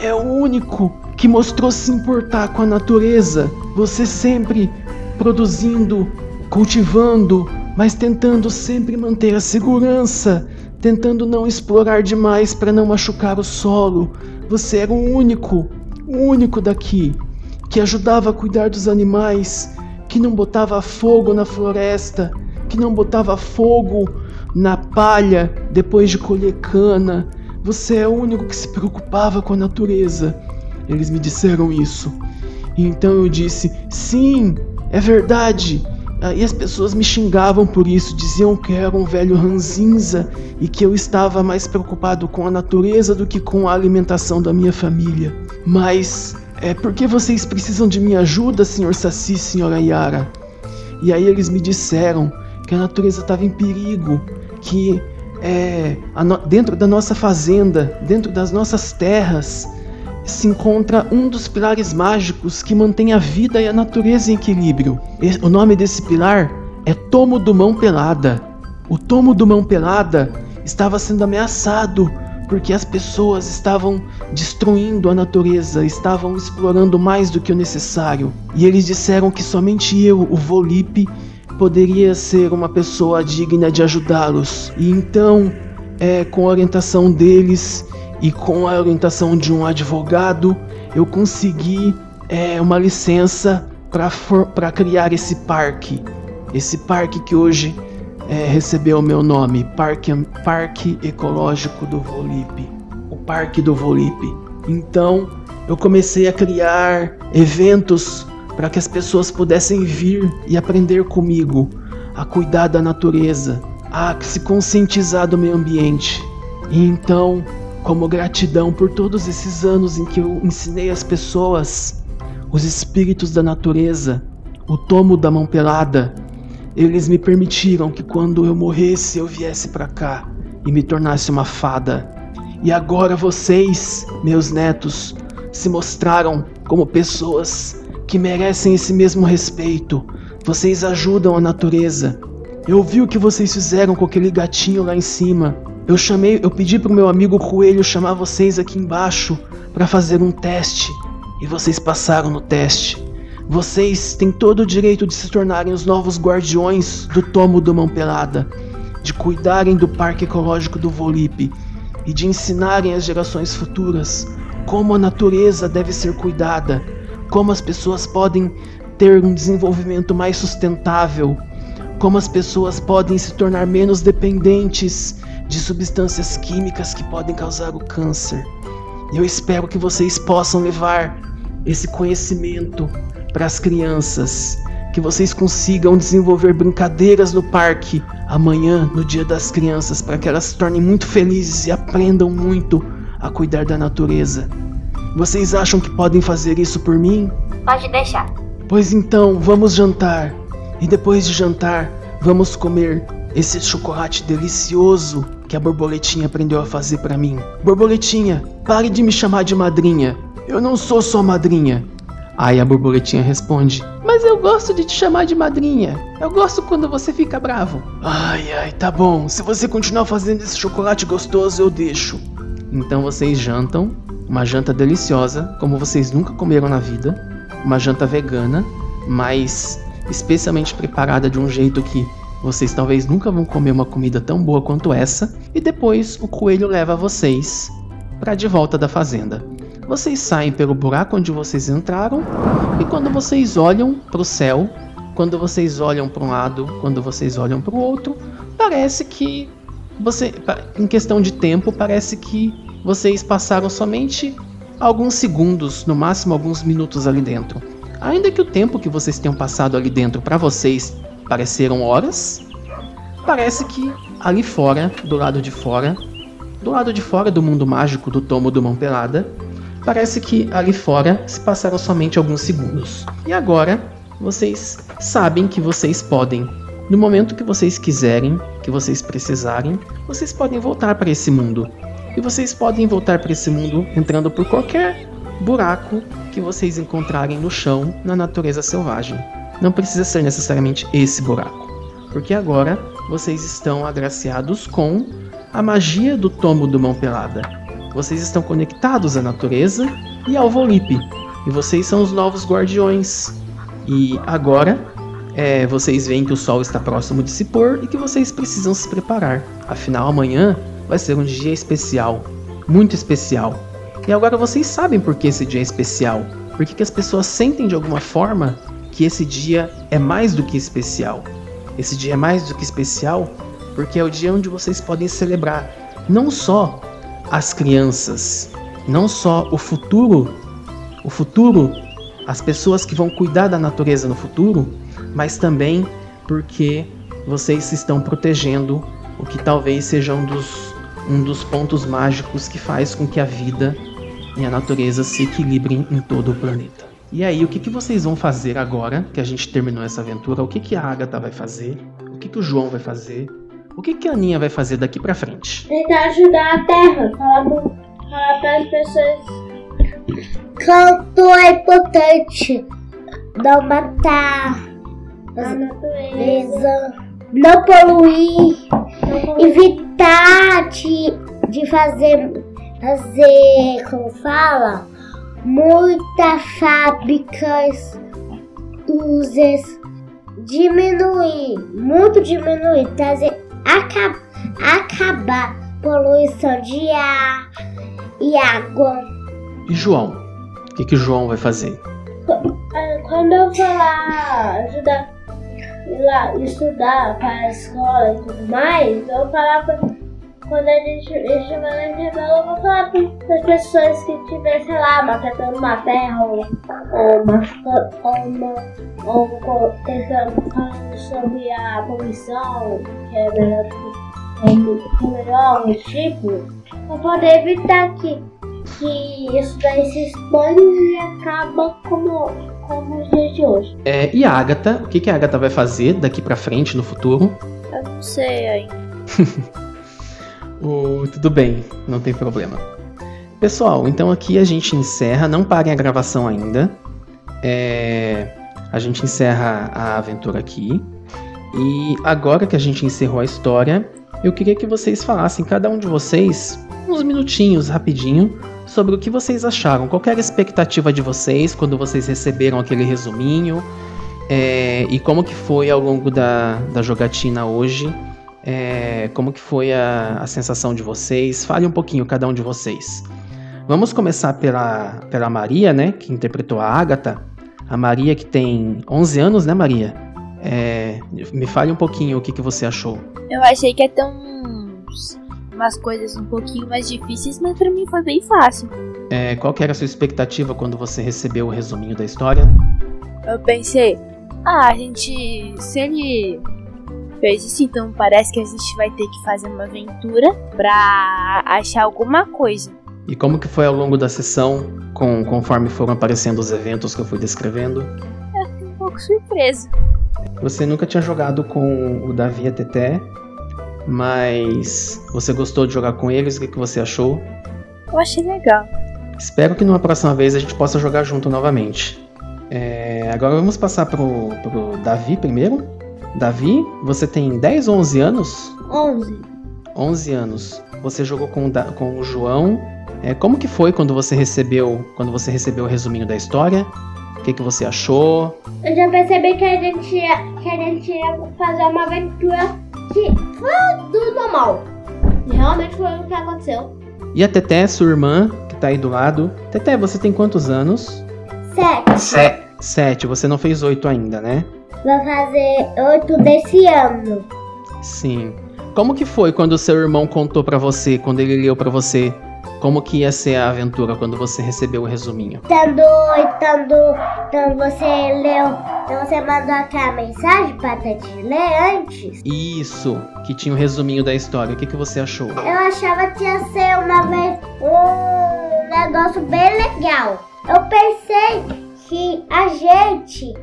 é o único que mostrou se importar com a natureza. Você sempre produzindo, cultivando, mas tentando sempre manter a segurança, tentando não explorar demais para não machucar o solo. Você era o único, o único daqui que ajudava a cuidar dos animais, que não botava fogo na floresta, que não botava fogo na palha depois de colher cana. Você é o único que se preocupava com a natureza. Eles me disseram isso. Então eu disse: sim, é verdade. E as pessoas me xingavam por isso, diziam que eu era um velho ranzinza e que eu estava mais preocupado com a natureza do que com a alimentação da minha família. Mas é porque vocês precisam de minha ajuda, senhor Saci, senhora Yara. E aí eles me disseram que a natureza estava em perigo, que é, no, dentro da nossa fazenda, dentro das nossas terras, se encontra um dos pilares mágicos que mantém a vida e a natureza em equilíbrio. O nome desse pilar é Tomo do Mão Pelada. O Tomo do Mão Pelada estava sendo ameaçado porque as pessoas estavam destruindo a natureza, estavam explorando mais do que o necessário. E eles disseram que somente eu, o Volipe, poderia ser uma pessoa digna de ajudá-los. E então, é, com a orientação deles, e com a orientação de um advogado eu consegui é, uma licença para criar esse parque. Esse parque que hoje é, recebeu o meu nome, Parque, parque Ecológico do Volipe. O Parque do Volipe. Então eu comecei a criar eventos para que as pessoas pudessem vir e aprender comigo a cuidar da natureza, a se conscientizar do meio ambiente. E então como gratidão por todos esses anos em que eu ensinei as pessoas, os espíritos da natureza, o tomo da mão pelada, eles me permitiram que quando eu morresse eu viesse para cá e me tornasse uma fada. E agora vocês, meus netos, se mostraram como pessoas que merecem esse mesmo respeito. Vocês ajudam a natureza. Eu vi o que vocês fizeram com aquele gatinho lá em cima. Eu chamei, eu pedi pro meu amigo Coelho chamar vocês aqui embaixo para fazer um teste e vocês passaram no teste. Vocês têm todo o direito de se tornarem os novos guardiões do tomo do Mão Pelada, de cuidarem do Parque Ecológico do Volipe e de ensinarem às gerações futuras como a natureza deve ser cuidada, como as pessoas podem ter um desenvolvimento mais sustentável, como as pessoas podem se tornar menos dependentes de substâncias químicas que podem causar o câncer. Eu espero que vocês possam levar esse conhecimento para as crianças, que vocês consigam desenvolver brincadeiras no parque amanhã, no Dia das Crianças, para que elas se tornem muito felizes e aprendam muito a cuidar da natureza. Vocês acham que podem fazer isso por mim? Pode deixar. Pois então, vamos jantar. E depois de jantar, vamos comer esse chocolate delicioso que a borboletinha aprendeu a fazer para mim. Borboletinha, pare de me chamar de madrinha. Eu não sou sua madrinha. Aí a borboletinha responde: Mas eu gosto de te chamar de madrinha. Eu gosto quando você fica bravo. Ai, ai, tá bom. Se você continuar fazendo esse chocolate gostoso, eu deixo. Então vocês jantam, uma janta deliciosa, como vocês nunca comeram na vida. Uma janta vegana, mas especialmente preparada de um jeito que vocês talvez nunca vão comer uma comida tão boa quanto essa. E depois o coelho leva vocês para de volta da fazenda. Vocês saem pelo buraco onde vocês entraram e quando vocês olham para o céu, quando vocês olham para um lado, quando vocês olham para o outro, parece que você, em questão de tempo, parece que vocês passaram somente alguns segundos, no máximo alguns minutos ali dentro. Ainda que o tempo que vocês tenham passado ali dentro para vocês pareceram horas, parece que ali fora, do lado de fora, do lado de fora do mundo mágico do tomo do Mão Pelada, Parece que ali fora se passaram somente alguns segundos. E agora vocês sabem que vocês podem, no momento que vocês quiserem, que vocês precisarem, vocês podem voltar para esse mundo. E vocês podem voltar para esse mundo entrando por qualquer buraco que vocês encontrarem no chão na natureza selvagem. Não precisa ser necessariamente esse buraco, porque agora vocês estão agraciados com a magia do tomo do mão pelada vocês estão conectados à natureza e ao Volipe. E vocês são os novos guardiões. E agora é, vocês veem que o sol está próximo de se pôr e que vocês precisam se preparar. Afinal, amanhã vai ser um dia especial, muito especial. E agora vocês sabem por que esse dia é especial. Porque que as pessoas sentem de alguma forma que esse dia é mais do que especial. Esse dia é mais do que especial porque é o dia onde vocês podem celebrar não só as crianças, não só o futuro, o futuro, as pessoas que vão cuidar da natureza no futuro, mas também porque vocês estão protegendo o que talvez seja um dos, um dos pontos mágicos que faz com que a vida e a natureza se equilibrem em todo o planeta. E aí, o que, que vocês vão fazer agora que a gente terminou essa aventura? O que, que a Agatha vai fazer? O que, que o João vai fazer? O que, que a Aninha vai fazer daqui pra frente? Tentar ajudar a Terra, falar, falar para as pessoas quanto é importante não matar a natureza, não poluir, evitar de, de fazer, fazer, como fala, muitas fábricas, luzes, diminuir, muito diminuir, trazer acab acabar poluição de ar e água. E João? O que, que o João vai fazer? Quando eu falar ajudar lá estudar para a escola e tudo mais, eu vou falar pra, quando a gente estiver na intervalo, eu vou falar para as pessoas que estiverem, sei lá, matando uma terra ou, ou, machucando, ou, uma, ou tentando falando sobre a poluição, que é melhor que é melhor o tipo, para poder evitar que, que isso daí se expande e acaba como, como os dias de hoje. É, e a Agatha? O que, que a Agatha vai fazer daqui pra frente no futuro? Eu não sei ainda. Tudo bem, não tem problema. Pessoal, então aqui a gente encerra, não parem a gravação ainda. É, a gente encerra a aventura aqui. E agora que a gente encerrou a história, eu queria que vocês falassem, cada um de vocês, uns minutinhos rapidinho, sobre o que vocês acharam. Qual era a expectativa de vocês quando vocês receberam aquele resuminho? É, e como que foi ao longo da, da jogatina hoje? É, como que foi a, a sensação de vocês? Fale um pouquinho, cada um de vocês. Vamos começar pela, pela Maria, né? Que interpretou a Agatha. A Maria que tem 11 anos, né, Maria? É, me fale um pouquinho o que, que você achou. Eu achei que ter uns, umas coisas um pouquinho mais difíceis, mas pra mim foi bem fácil. É, qual que era a sua expectativa quando você recebeu o resuminho da história? Eu pensei, ah, a gente. Se ele fez isso, então parece que a gente vai ter que fazer uma aventura pra achar alguma coisa. E como que foi ao longo da sessão, com, conforme foram aparecendo os eventos que eu fui descrevendo? Eu fiquei um pouco surpresa. Você nunca tinha jogado com o Davi e a Teté, mas você gostou de jogar com eles? O que, que você achou? Eu achei legal. Espero que numa próxima vez a gente possa jogar junto novamente. É, agora vamos passar pro, pro Davi primeiro. Davi, você tem 10 ou 11 anos? 11. 11 anos. Você jogou com, com o João. É, como que foi quando você recebeu quando você recebeu o resuminho da história? O que, que você achou? Eu já percebi que a gente ia, que a gente ia fazer uma aventura que foi do normal. E realmente foi o que aconteceu. E a Teté, sua irmã, que tá aí do lado. Teté, você tem quantos anos? Sete. Sete. Você não fez oito ainda, né? Vai fazer oito desse ano. Sim. Como que foi quando o seu irmão contou pra você, quando ele leu pra você, como que ia ser a aventura quando você recebeu o resuminho? Tando, tando, então você leu, então você mandou aquela mensagem pra gente ler antes. Isso, que tinha o resuminho da história. O que, que você achou? Eu achava que ia ser uma vez um negócio bem legal. Eu pensei que a gente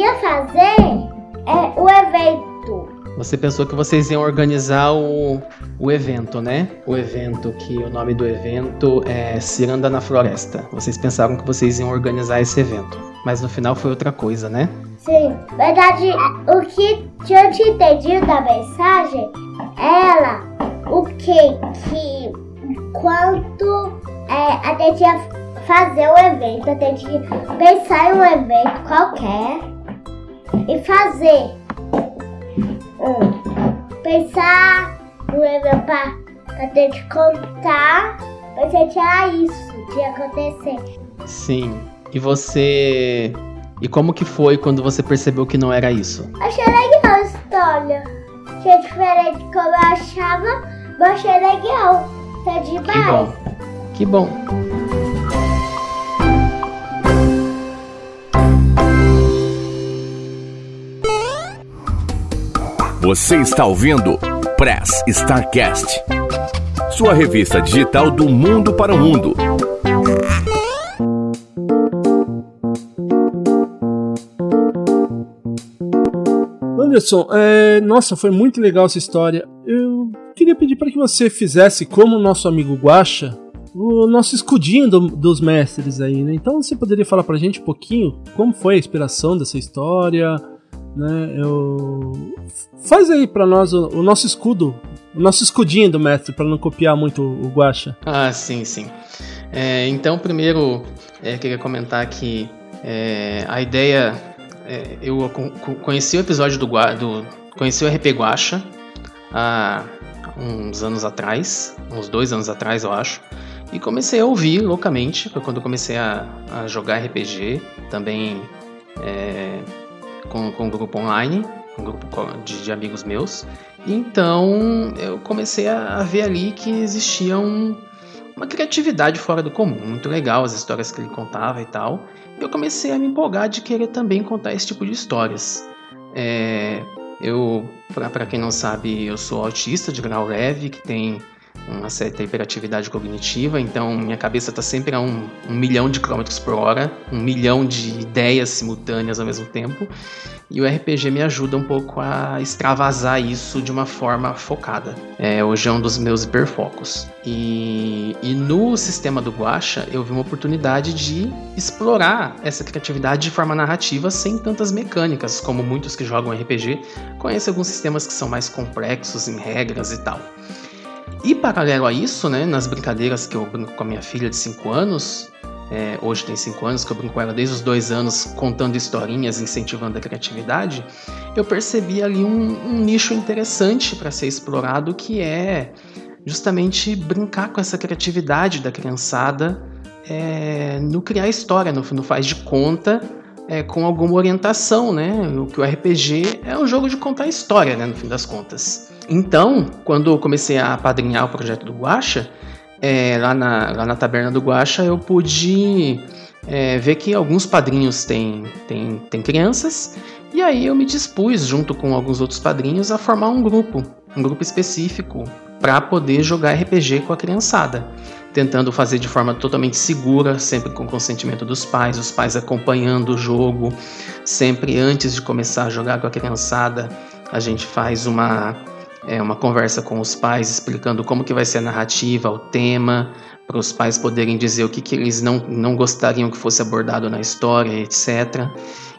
ia fazer é, o evento. Você pensou que vocês iam organizar o, o evento, né? O evento, que o nome do evento é Ciranda na Floresta. Vocês pensaram que vocês iam organizar esse evento. Mas no final foi outra coisa, né? Sim, verdade, o que eu tinha entendido da mensagem, ela, o que, que quanto é, a gente ia fazer o evento, a gente ia pensar em um evento qualquer e fazer. Um, pensar no evento pra, pra gente contar, gente, ah, isso que ia acontecer. Sim. E você. E como que foi quando você percebeu que não era isso? Achei legal a história. Achei diferente como eu achava, mas achei legal. Tá Que demais. bom. Que bom. Você está ouvindo Press Starcast, sua revista digital do mundo para o mundo. Anderson, é, nossa, foi muito legal essa história. Eu queria pedir para que você fizesse, como o nosso amigo Guacha, o nosso escudinho do- dos mestres aí, né? Então você poderia falar pra gente um pouquinho como foi a inspiração dessa história, né? Eu... Faz aí pra nós o, o nosso escudo, o nosso escudinho do mestre, pra não copiar muito o Guacha. Ah, sim, sim. É, então, primeiro, é, queria comentar que é, a ideia. é, eu co- co- conheci o episódio do, do. Conheci o RP Guacha há uns anos atrás, uns dois anos atrás, eu acho. E comecei a ouvir loucamente, foi quando comecei a, a jogar RPG, também é, com, com um grupo online, um grupo de, de amigos meus. Então eu comecei a, a ver ali que existia um, uma criatividade fora do comum, muito legal as histórias que ele contava e tal. E eu comecei a me empolgar de querer também contar esse tipo de histórias. É, eu, para quem não sabe, eu sou autista de grau leve, que tem uma certa hiperatividade cognitiva, então minha cabeça está sempre a um, um milhão de quilômetros por hora, um milhão de ideias simultâneas ao mesmo tempo. E o RPG me ajuda um pouco a extravasar isso de uma forma focada. É, hoje é um dos meus hiperfocos. E, e no sistema do Guacha, eu vi uma oportunidade de explorar essa criatividade de forma narrativa sem tantas mecânicas, como muitos que jogam RPG conhecem alguns sistemas que são mais complexos em regras e tal. E paralelo a isso, né, nas brincadeiras que eu brinco com a minha filha de 5 anos, é, hoje tem 5 anos, que eu brinco com ela desde os dois anos, contando historinhas, incentivando a criatividade, eu percebi ali um, um nicho interessante para ser explorado, que é justamente brincar com essa criatividade da criançada é, no criar história, no, no faz de conta, é, com alguma orientação, né? O que o RPG é um jogo de contar história, né? No fim das contas. Então, quando eu comecei a apadrinhar o projeto do Guacha, é, lá, na, lá na taberna do Guacha, eu pude é, ver que alguns padrinhos têm, têm, têm crianças, e aí eu me dispus, junto com alguns outros padrinhos, a formar um grupo, um grupo específico, para poder jogar RPG com a criançada. Tentando fazer de forma totalmente segura, sempre com consentimento dos pais, os pais acompanhando o jogo, sempre antes de começar a jogar com a criançada, a gente faz uma, é, uma conversa com os pais explicando como que vai ser a narrativa, o tema, para os pais poderem dizer o que, que eles não, não gostariam que fosse abordado na história, etc.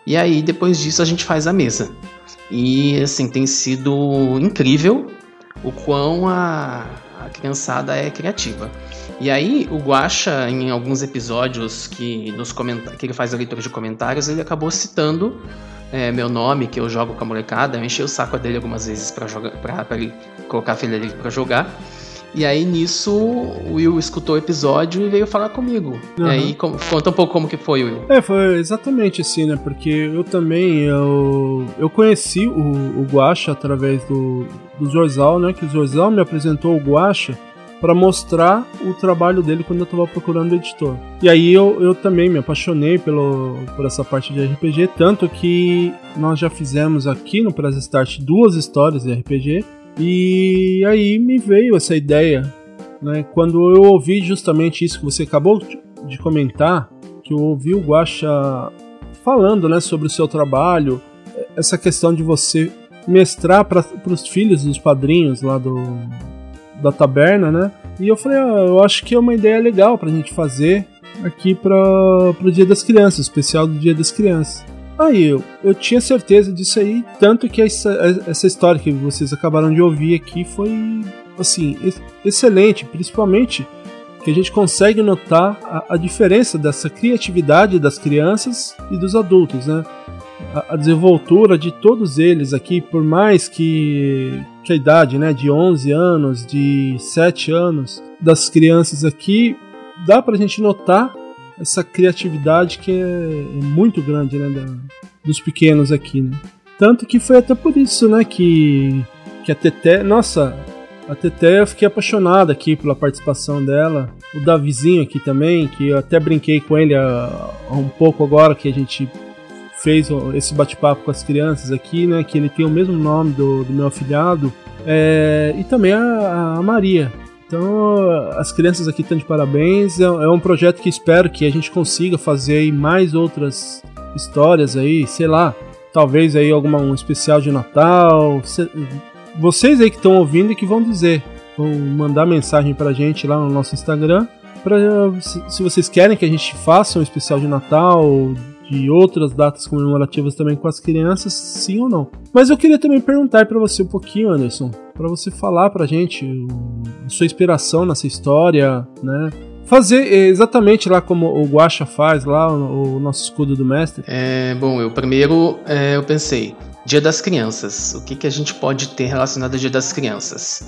E aí, depois disso, a gente faz a mesa. E, assim, tem sido incrível o quão a, a criançada é criativa. E aí, o Guaxa, em alguns episódios que, nos que ele faz a leitura de comentários, ele acabou citando é, meu nome, que eu jogo com a molecada. Eu enchi o saco dele algumas vezes para jogar, pra, pra ele colocar a filha dele pra jogar. E aí nisso o Will escutou o episódio e veio falar comigo. Uhum. E aí com, conta um pouco como que foi, Will. É, foi exatamente assim, né? Porque eu também eu, eu conheci o, o Guacha através do, do Zorzal, né? Que o Zorzal me apresentou o Guacha para mostrar o trabalho dele quando eu estava procurando editor. E aí eu, eu também me apaixonei pelo, por essa parte de RPG, tanto que nós já fizemos aqui no Press Start duas histórias de RPG e aí me veio essa ideia, né? Quando eu ouvi justamente isso que você acabou de comentar, que eu ouvi o Guaxa falando, né, sobre o seu trabalho, essa questão de você mestrar para os filhos dos padrinhos lá do da taberna, né? E eu falei, ah, eu acho que é uma ideia legal para a gente fazer aqui para o Dia das Crianças, especial do Dia das Crianças. Aí eu, eu tinha certeza disso aí, tanto que essa, essa história que vocês acabaram de ouvir aqui foi, assim, excelente, principalmente que a gente consegue notar a, a diferença dessa criatividade das crianças e dos adultos, né? A, desenvoltura de todos eles aqui, por mais que, que a idade, né, de 11 anos, de 7 anos das crianças aqui, dá pra gente notar essa criatividade que é, é muito grande, né, da, dos pequenos aqui, né? Tanto que foi até por isso, né, que, que a Teté, nossa, a Teté eu fiquei apaixonada aqui pela participação dela. O Davizinho aqui também, que eu até brinquei com ele há, há um pouco agora que a gente fez esse bate-papo com as crianças aqui, né, que ele tem o mesmo nome do, do meu afilhado. É, e também a, a Maria, então, as crianças aqui estão de parabéns. É, é, um projeto que espero que a gente consiga fazer aí mais outras histórias aí, sei lá, talvez aí alguma um especial de Natal. Vocês aí que estão ouvindo e que vão dizer, vão mandar mensagem pra gente lá no nosso Instagram, pra, se vocês querem que a gente faça um especial de Natal, de outras datas comemorativas também com as crianças, sim ou não. Mas eu queria também perguntar para você um pouquinho, Anderson, para você falar pra gente a sua inspiração nessa história, né? Fazer exatamente lá como o Guacha faz lá, o, nosso escudo do mestre. É, bom, eu primeiro é, eu pensei, Dia das Crianças, o que, que a gente pode ter relacionado ao Dia das Crianças?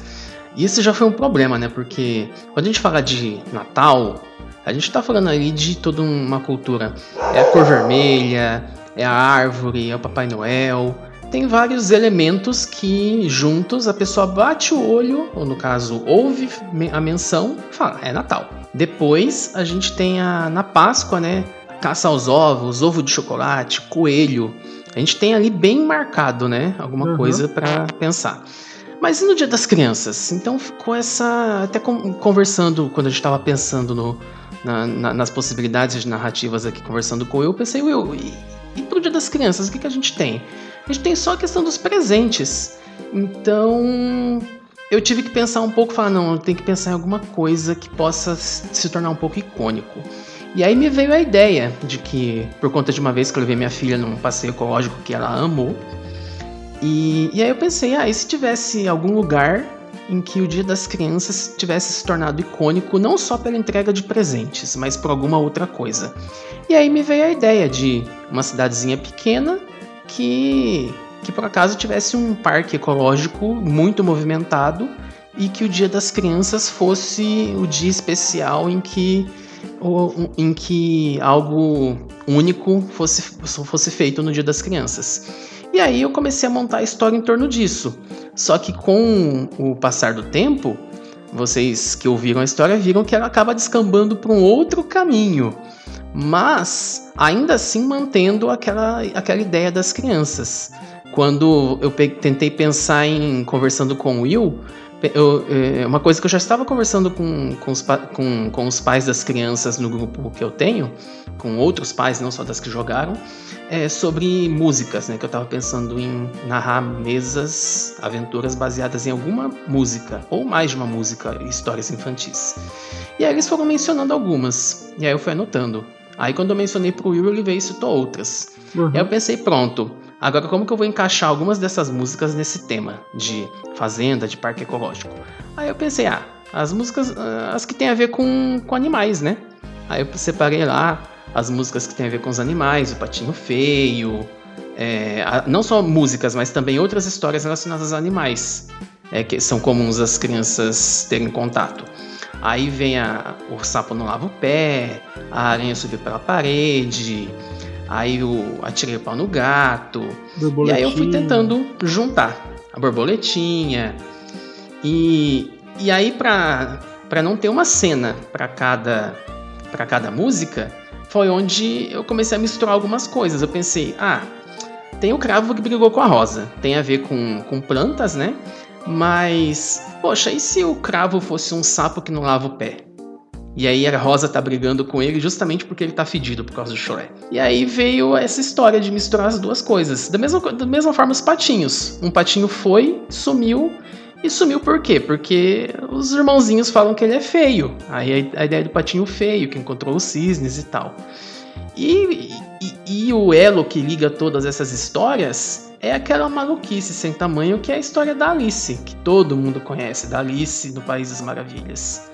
Isso já foi um problema, né? Porque quando a gente fala de Natal, a gente está falando ali de toda uma cultura. É a cor vermelha, é a árvore, é o Papai Noel. Tem vários elementos que juntos a pessoa bate o olho, ou no caso, ouve a menção e fala: é Natal. Depois a gente tem a na Páscoa, né? Caça aos ovos, ovo de chocolate, coelho. A gente tem ali bem marcado, né? Alguma uhum. coisa para pensar. Mas e no Dia das Crianças? Então ficou essa. Até conversando, quando a gente estava pensando no, na, na, nas possibilidades narrativas aqui, conversando com eu pensei, Will, e, e pro Dia das Crianças, o que, que a gente tem? A gente tem só a questão dos presentes. Então, eu tive que pensar um pouco, falar, não, tenho que pensar em alguma coisa que possa se tornar um pouco icônico. E aí me veio a ideia de que, por conta de uma vez que eu levei minha filha num passeio ecológico que ela amou, e, e aí eu pensei, ah, e se tivesse algum lugar em que o Dia das Crianças tivesse se tornado icônico não só pela entrega de presentes, mas por alguma outra coisa. E aí me veio a ideia de uma cidadezinha pequena que, que por acaso tivesse um parque ecológico muito movimentado e que o Dia das Crianças fosse o dia especial em que em que algo único fosse, fosse feito no Dia das Crianças. E aí eu comecei a montar a história em torno disso. Só que com o passar do tempo, vocês que ouviram a história viram que ela acaba descambando para um outro caminho. Mas ainda assim mantendo aquela, aquela ideia das crianças. Quando eu tentei pensar em conversando com o Will, eu, é, uma coisa que eu já estava conversando com, com, os, com, com os pais das crianças no grupo que eu tenho, com outros pais, não só das que jogaram, é, sobre músicas, né? Que eu tava pensando em narrar mesas, aventuras baseadas em alguma música, ou mais de uma música, histórias infantis. E aí eles foram mencionando algumas, e aí eu fui anotando. Aí quando eu mencionei pro Will, ele veio e citou outras. Uhum. E aí eu pensei, pronto, agora como que eu vou encaixar algumas dessas músicas nesse tema de fazenda, de parque ecológico? Aí eu pensei, ah, as músicas, ah, as que tem a ver com, com animais, né? Aí eu separei lá as músicas que tem a ver com os animais, o Patinho Feio, é, não só músicas, mas também outras histórias relacionadas aos animais, é, que são comuns as crianças terem contato. Aí vem a, o sapo não lava o pé, a aranha subiu pela parede, aí o atirei o pau no gato, e aí eu fui tentando juntar a borboletinha. E, e aí, pra, pra não ter uma cena pra cada, pra cada música, foi onde eu comecei a misturar algumas coisas. Eu pensei, ah, tem o cravo que brigou com a rosa. Tem a ver com, com plantas, né? Mas, poxa, e se o cravo fosse um sapo que não lava o pé? E aí a Rosa tá brigando com ele justamente porque ele tá fedido por causa do chulé. E aí veio essa história de misturar as duas coisas. Da mesma, da mesma forma os patinhos. Um patinho foi, sumiu. E sumiu por quê? Porque os irmãozinhos falam que ele é feio. Aí a, a ideia do patinho feio, que encontrou os cisnes e tal. E, e- e o elo que liga todas essas histórias é aquela maluquice sem tamanho que é a história da Alice, que todo mundo conhece, da Alice no País das Maravilhas.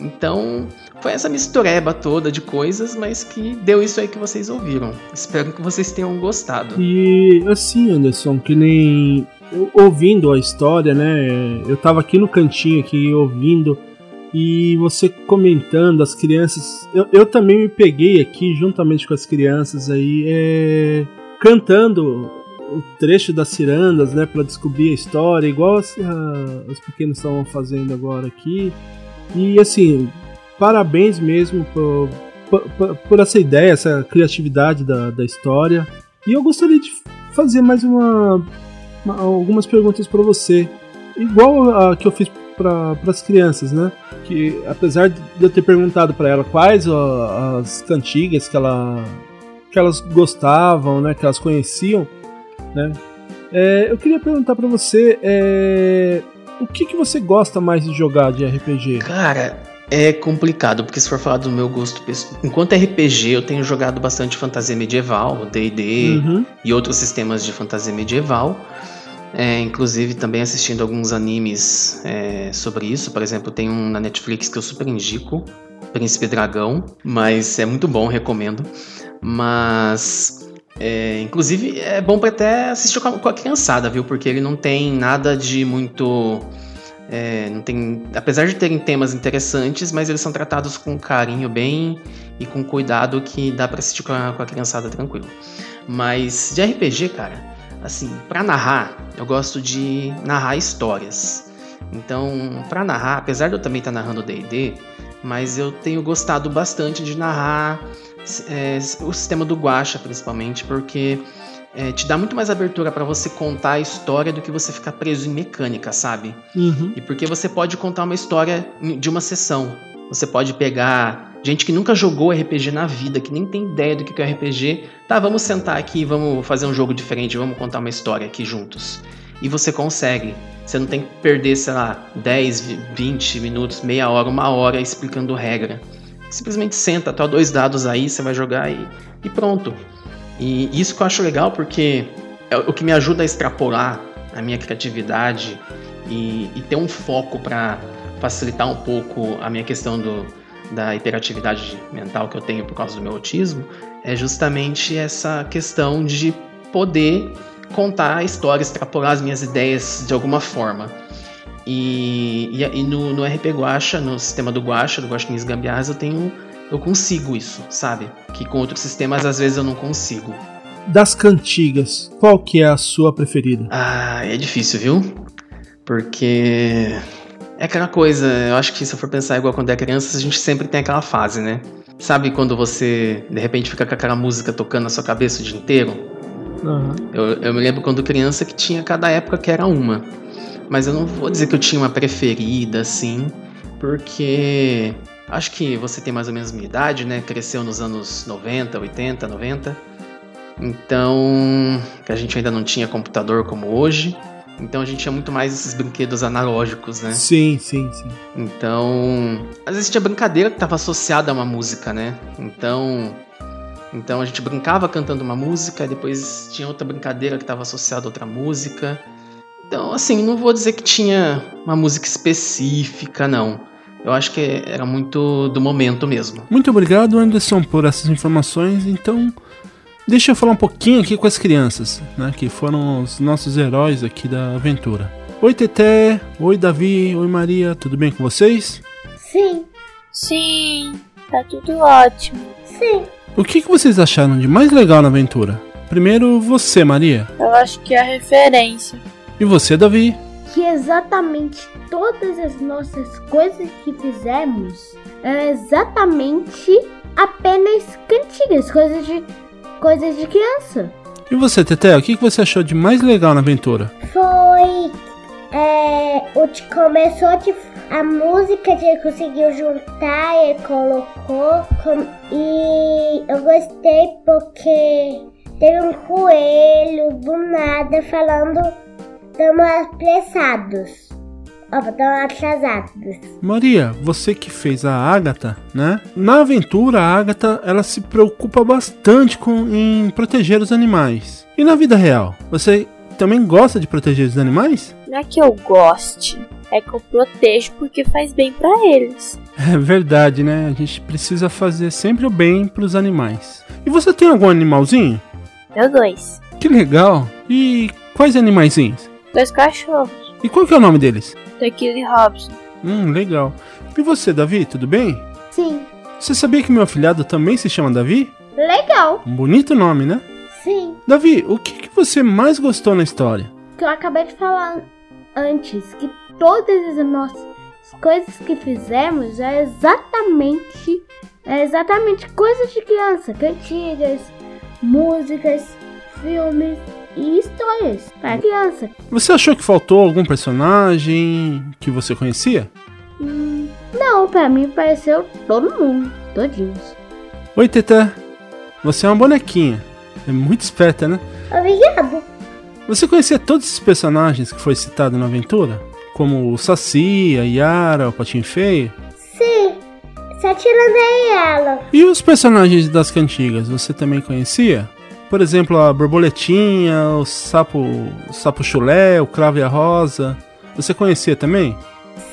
Então, foi essa mistureba toda de coisas, mas que deu isso aí que vocês ouviram. Espero que vocês tenham gostado. E assim, Anderson, que nem ouvindo a história, né? Eu tava aqui no cantinho aqui ouvindo e você comentando as crianças. Eu, eu também me peguei aqui juntamente com as crianças aí é, cantando o trecho das cirandas, né, para descobrir a história, igual as- a- os pequenos estavam fazendo agora aqui. E assim, parabéns mesmo por, por, por- essa ideia, essa criatividade da, da história. E eu gostaria de fazer mais uma, uma- algumas perguntas para você, igual a que eu fiz para as crianças, né? Que apesar de eu ter perguntado para ela quais ó, as cantigas que ela que elas gostavam, né? Que elas conheciam, né? É, eu queria perguntar para você é, o que, que você gosta mais de jogar de RPG? Cara, é complicado, porque se for falar do meu gosto pessoal. Enquanto RPG, eu tenho jogado bastante fantasia medieval, DD Uhum. e outros sistemas de fantasia medieval. É, inclusive também assistindo alguns animes é, sobre isso. Por exemplo, tem um na Netflix que eu super indico, Príncipe Dragão, mas é muito bom, recomendo. Mas é, inclusive é bom pra até assistir com a, com a criançada, viu? Porque ele não tem nada de muito é, não tem, apesar de terem temas interessantes, mas eles são tratados com carinho bem e com cuidado que dá pra assistir com a, com a criançada tranquilo. Mas de RPG, cara, assim, pra narrar, eu gosto de narrar histórias. Então, pra narrar, apesar de eu também estar narrando D&D, mas eu tenho gostado bastante de narrar é, o sistema do Guacha, principalmente, porque é, te dá muito mais abertura pra você contar a história do que você ficar preso em mecânica, sabe? Uhum. E porque você pode contar uma história de uma sessão. Você pode pegar gente que nunca jogou RPG na vida, que nem tem ideia do que é RPG. Tá, vamos sentar aqui, vamos fazer um jogo diferente, vamos contar uma história aqui juntos. E você consegue. Você não tem que perder, sei lá, 10, 20 minutos, meia hora, uma hora explicando regra. Simplesmente senta, tá dois dados aí, você vai jogar e, e pronto. E isso que eu acho legal porque é o que me ajuda a extrapolar a minha criatividade e, e ter um foco para facilitar um pouco a minha questão do, da hiperatividade mental que eu tenho por causa do meu autismo, é justamente essa questão de poder contar a história, extrapolar as minhas ideias de alguma forma. E, e, e no, no RP Guacha, no sistema do Guacha, do Guaxinins Gambiarras, eu tenho. Eu consigo isso, sabe? Que com outros sistemas às vezes eu não consigo. Das cantigas, qual que é a sua preferida? Ah, é difícil, viu? Porque é aquela coisa, eu acho que se eu for pensar igual quando é criança, a gente sempre tem aquela fase, né? Sabe quando você de repente fica com aquela música tocando na sua cabeça o dia inteiro? Aham. Eu, eu me lembro quando criança que tinha cada época que era uma. Mas eu não vou dizer que eu tinha uma preferida, assim, porque acho que você tem mais ou menos a minha idade, né? Cresceu nos anos 90, 80, 90. Então, a gente ainda não tinha computador como hoje. Então a gente tinha muito mais esses brinquedos analógicos, né? Sim, sim, sim. Então, às vezes tinha brincadeira que estava associada a uma música, né? Então, então a gente brincava cantando uma música, depois tinha outra brincadeira que estava associada a outra música. Então, assim, não vou dizer que tinha uma música específica, não. Eu acho que era muito do momento mesmo. Muito obrigado, Anderson, por essas informações. Então, deixa eu falar um pouquinho aqui com as crianças, né, que foram os nossos heróis aqui da aventura. Oi, Teté. Oi, Davi. Oi, Maria. Tudo bem com vocês? Sim, Sim, tá tudo ótimo. sim. O que, que vocês acharam de mais legal na aventura? Primeiro, você, Maria. Eu acho que é a referência. E você, Davi? Que exatamente todas as nossas coisas que fizemos é exatamente apenas cantigas, coisas de coisas de criança. E você, Teté? O que, você achou de mais legal na aventura? Foi. É, o que começou de, a música que ele conseguiu juntar, ele colocou. com- e eu gostei porque teve um coelho do nada falando. Estamos apressados. Estamos atrasados. Maria, você que fez a Agatha, né? Na aventura, a Agatha ela se preocupa bastante com em proteger os animais. E na vida real, você também gosta de proteger os animais? Não é que eu goste, é que eu protejo porque faz bem pra eles. É verdade, né? A gente precisa fazer sempre o bem para os animais. E você tem algum animalzinho? Meu dois. Que legal! E quais animaizinhos? Dois cachorros. E qual que é o nome deles? Daquele Robson. Hum, legal. E você, Davi, tudo bem? Sim. Você sabia que meu afilhado também se chama Davi? Legal. Um bonito nome, né? Sim. Davi, o que, que você mais gostou na história? Que eu acabei de falar antes, que todas as nossas coisas que fizemos é exatamente é exatamente coisas de criança, cantigas, músicas, filmes e histórias para criança. Você achou que faltou algum personagem que você conhecia? Hum, não, pra mim pareceu todo mundo, todinhos. Oi, Teta. Você é uma bonequinha. É muito esperta, né? Obrigado. Você conhecia todos esses personagens que foi citado na aventura? Como o Saci, a Yara, o Patinho Feio? Sim. Só tirando aí ela. E os personagens das cantigas, você também conhecia? Por exemplo, a borboletinha, o sapo, o sapo chulé, o cravo e a rosa. Você conhecia também?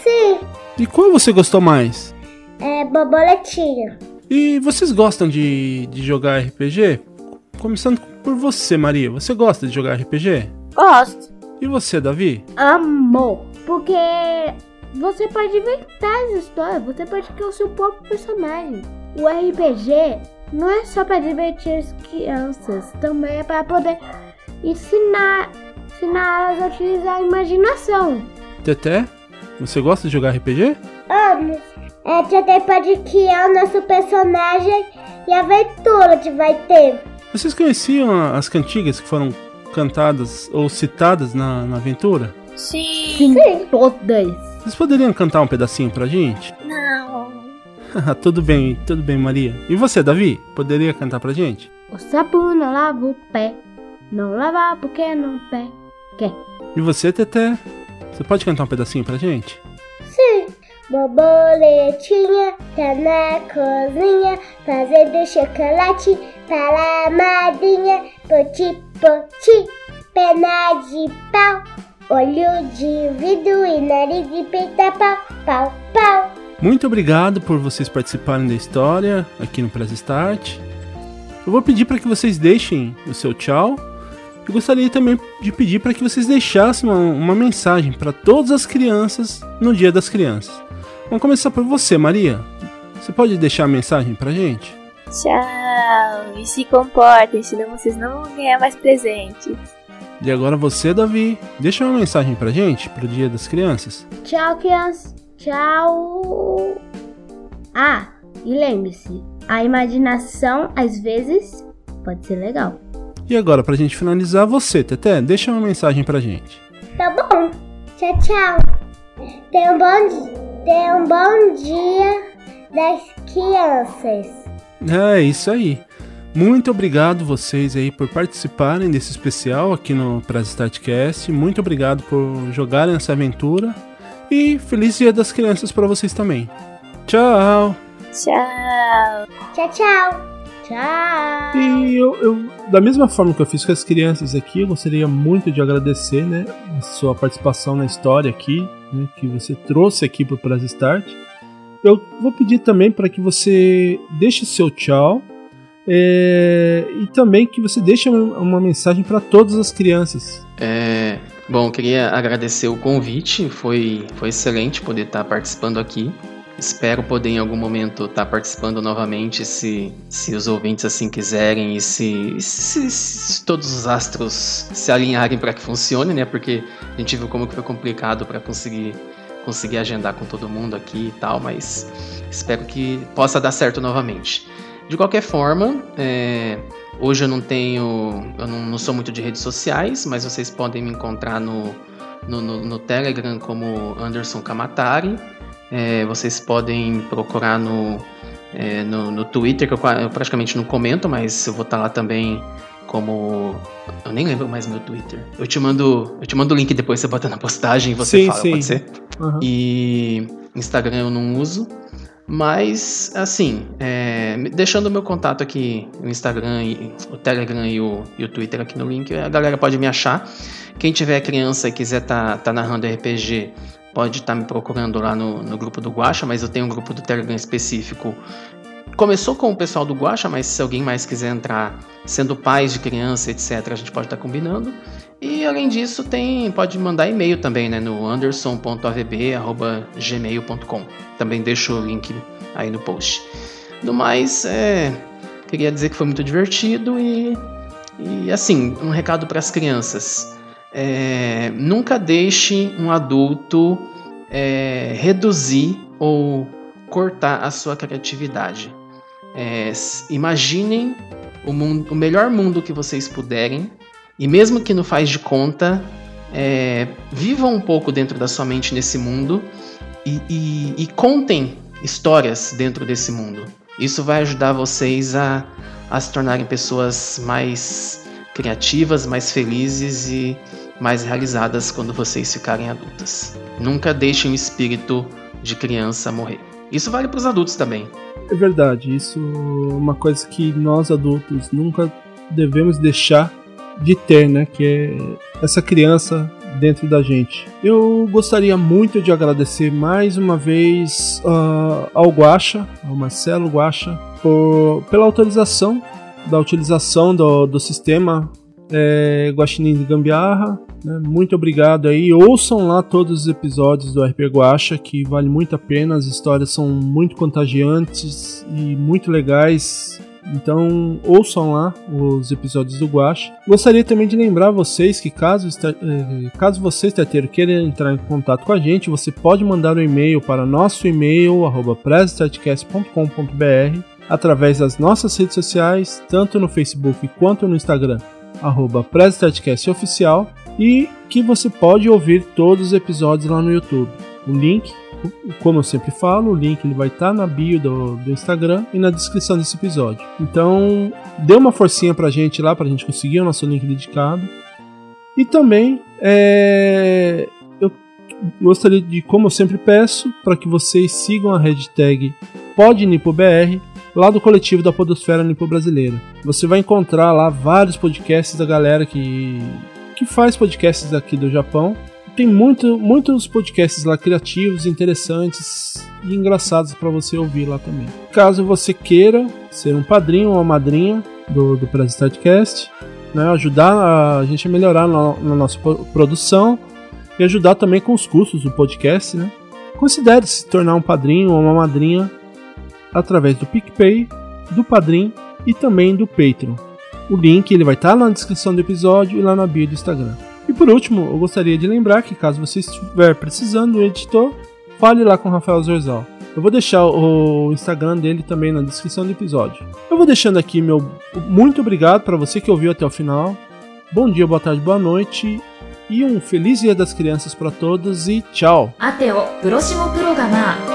Sim. E qual você gostou mais? É borboletinha. E vocês gostam de, de jogar RPG? Começando por você, Maria. Você gosta de jogar RPG? Gosto. E você, Davi? Amor, porque você pode inventar as histórias, você pode criar o seu próprio personagem. O RPG não é só para divertir as crianças, também é para poder ensinar, ensinar elas a utilizar a imaginação. Teté? Você gosta de jogar RPG? Amo. É, que até pode criar o nosso personagem e a aventura que vai ter. Vocês conheciam as cantigas que foram cantadas ou citadas na, na aventura? Sim. Sim, todas. Vocês poderiam cantar um pedacinho pra gente? Não. Tudo bem, tudo bem, Maria. E você, Davi? Poderia cantar pra gente? O sapo não lava o pé, não lava porque não pé. Quer? E você, Teté? Você pode cantar um pedacinho pra gente? Sim. Borboletinha tá na cozinha fazendo chocolate para a madrinha. Poti, poti, perna de pau, olho de vidro e nariz de pica-pau, pau, pau. Muito obrigado por vocês participarem da história aqui no Press Start. Eu vou pedir para que vocês deixem o seu tchau. E gostaria também de pedir para que vocês deixassem uma, uma mensagem para todas as crianças no Dia das Crianças. Vamos começar por você, Maria. Você pode deixar a mensagem pra gente? Tchau. E se comportem, senão vocês não vão ganhar mais presentes. E agora você, Davi, deixa uma mensagem pra gente pro Dia das Crianças. Tchau, crianças. Tchau. Ah, e lembre-se, a imaginação às vezes pode ser legal. E agora, pra gente finalizar, você, Teté, deixa uma mensagem pra gente. Tá bom. Tchau, tchau. Tenha um bom, di- tenha um bom dia das crianças. É isso aí. Muito obrigado vocês aí por participarem desse especial aqui no Press Startcast. Muito obrigado por jogarem essa aventura. E feliz Dia das Crianças para vocês também. Tchau! Tchau! Tchau, tchau. Tchau. E eu, eu, da mesma forma que eu fiz com as crianças aqui, eu gostaria muito de agradecer né, a sua participação na história aqui, né, que você trouxe aqui para o Press Start. Eu vou pedir também para que você deixe seu tchau é, e também que você deixe uma, uma mensagem para todas as crianças. É, bom, queria agradecer o convite, foi, foi excelente poder estar participando aqui. Espero poder em algum momento estar participando novamente, se, se os ouvintes assim quiserem e se, se, se todos os astros se alinharem para que funcione, né? Porque a gente viu como que foi complicado para conseguir conseguir agendar com todo mundo aqui e tal, mas espero que possa dar certo novamente. De qualquer forma, é, hoje eu não tenho. Eu não, não, sou muito de redes sociais, mas vocês podem me encontrar no, no, no, no Telegram como Anderson Kamatari. É, vocês podem procurar no, é, no, no, Twitter, que eu, eu, praticamente não comento, mas eu vou estar lá também como. Eu nem lembro mais meu Twitter. Eu te mando, eu te mando o link depois, você bota na postagem e você sim, fala, sim. pode ser? Uhum. E Instagram eu não uso. Mas, assim, é, deixando o meu contato aqui, o Instagram, e, o Telegram e o, e o Twitter aqui no link, a galera pode me achar. Quem tiver criança e quiser tá, tá narrando RPG, pode estar tá me procurando lá no, no grupo do Guacha, mas eu tenho um grupo do Telegram específico. Começou com o pessoal do Guacha, mas se alguém mais quiser entrar, sendo pais de criança, etc., a gente pode estar tá combinando. E além disso, tem pode mandar e-mail também, né, no anderson.avb@gmail.com. Também deixo o link aí no post. No mais, é, queria dizer que foi muito divertido e, e assim, um recado para as crianças. É, nunca deixe um adulto é, reduzir ou cortar a sua criatividade. É, imaginem o, mundo, o melhor mundo que vocês puderem e mesmo que não faz de conta, é, vivam um pouco dentro da sua mente nesse mundo e, e, e, contem histórias dentro desse mundo. Isso vai ajudar vocês a, a se tornarem pessoas mais criativas, mais felizes e mais realizadas quando vocês ficarem adultas. Nunca deixem o espírito de criança morrer. Isso vale para os adultos também. É verdade, isso é uma coisa que nós adultos nunca devemos deixar de ter, né? Que é essa criança dentro da gente. Eu gostaria muito de agradecer mais uma vez uh, ao Guacha, ao Marcelo Guacha, por, pela autorização da utilização do, do sistema é, Guaxinim de Gambiarra. Né? Muito obrigado aí. Ouçam lá todos os episódios do RP Guacha, que vale muito a pena. As histórias são muito contagiantes e muito legais. Então ouçam lá os episódios do Guache. Gostaria também de lembrar vocês que caso, eh, caso você, estateiro, queira entrar em contato com a gente, você pode mandar um e-mail para nosso e-mail, arroba através das nossas redes sociais, tanto no Facebook quanto no Instagram, arroba Oficial, e que você pode ouvir todos os episódios lá no YouTube. O link como eu sempre falo, o link ele vai estar tá na bio do, do Instagram e na descrição desse episódio. Então, dê uma forcinha pra gente lá, pra gente conseguir o nosso link dedicado. E também, é, eu gostaria de, como eu sempre peço, para que vocês sigam a hashtag PodNipoBR lá do coletivo da Podosfera Nipo Brasileira. Você vai encontrar lá vários podcasts da galera que, que faz podcasts aqui do Japão tem muito, muitos podcasts lá criativos, interessantes e engraçados para você ouvir lá também. Caso você queira ser um padrinho ou uma madrinha do, do Prestartcast, né, ajudar a gente a melhorar na, na, nossa produção e ajudar também com os custos do podcast, né? Considere se tornar um padrinho ou uma madrinha através do PicPay, do Padrim e também do Patreon. O link ele vai estar tá na descrição do episódio e lá na bio do Instagram. E por último, eu gostaria de lembrar que caso você estiver precisando do editor, fale lá com o Rafael Zorzal. Eu vou deixar o Instagram dele também na descrição do episódio. Eu vou deixando aqui meu muito obrigado para você que ouviu até o final. Bom dia, boa tarde, boa noite e um feliz Dia das Crianças para todos e tchau. Até o próximo programa.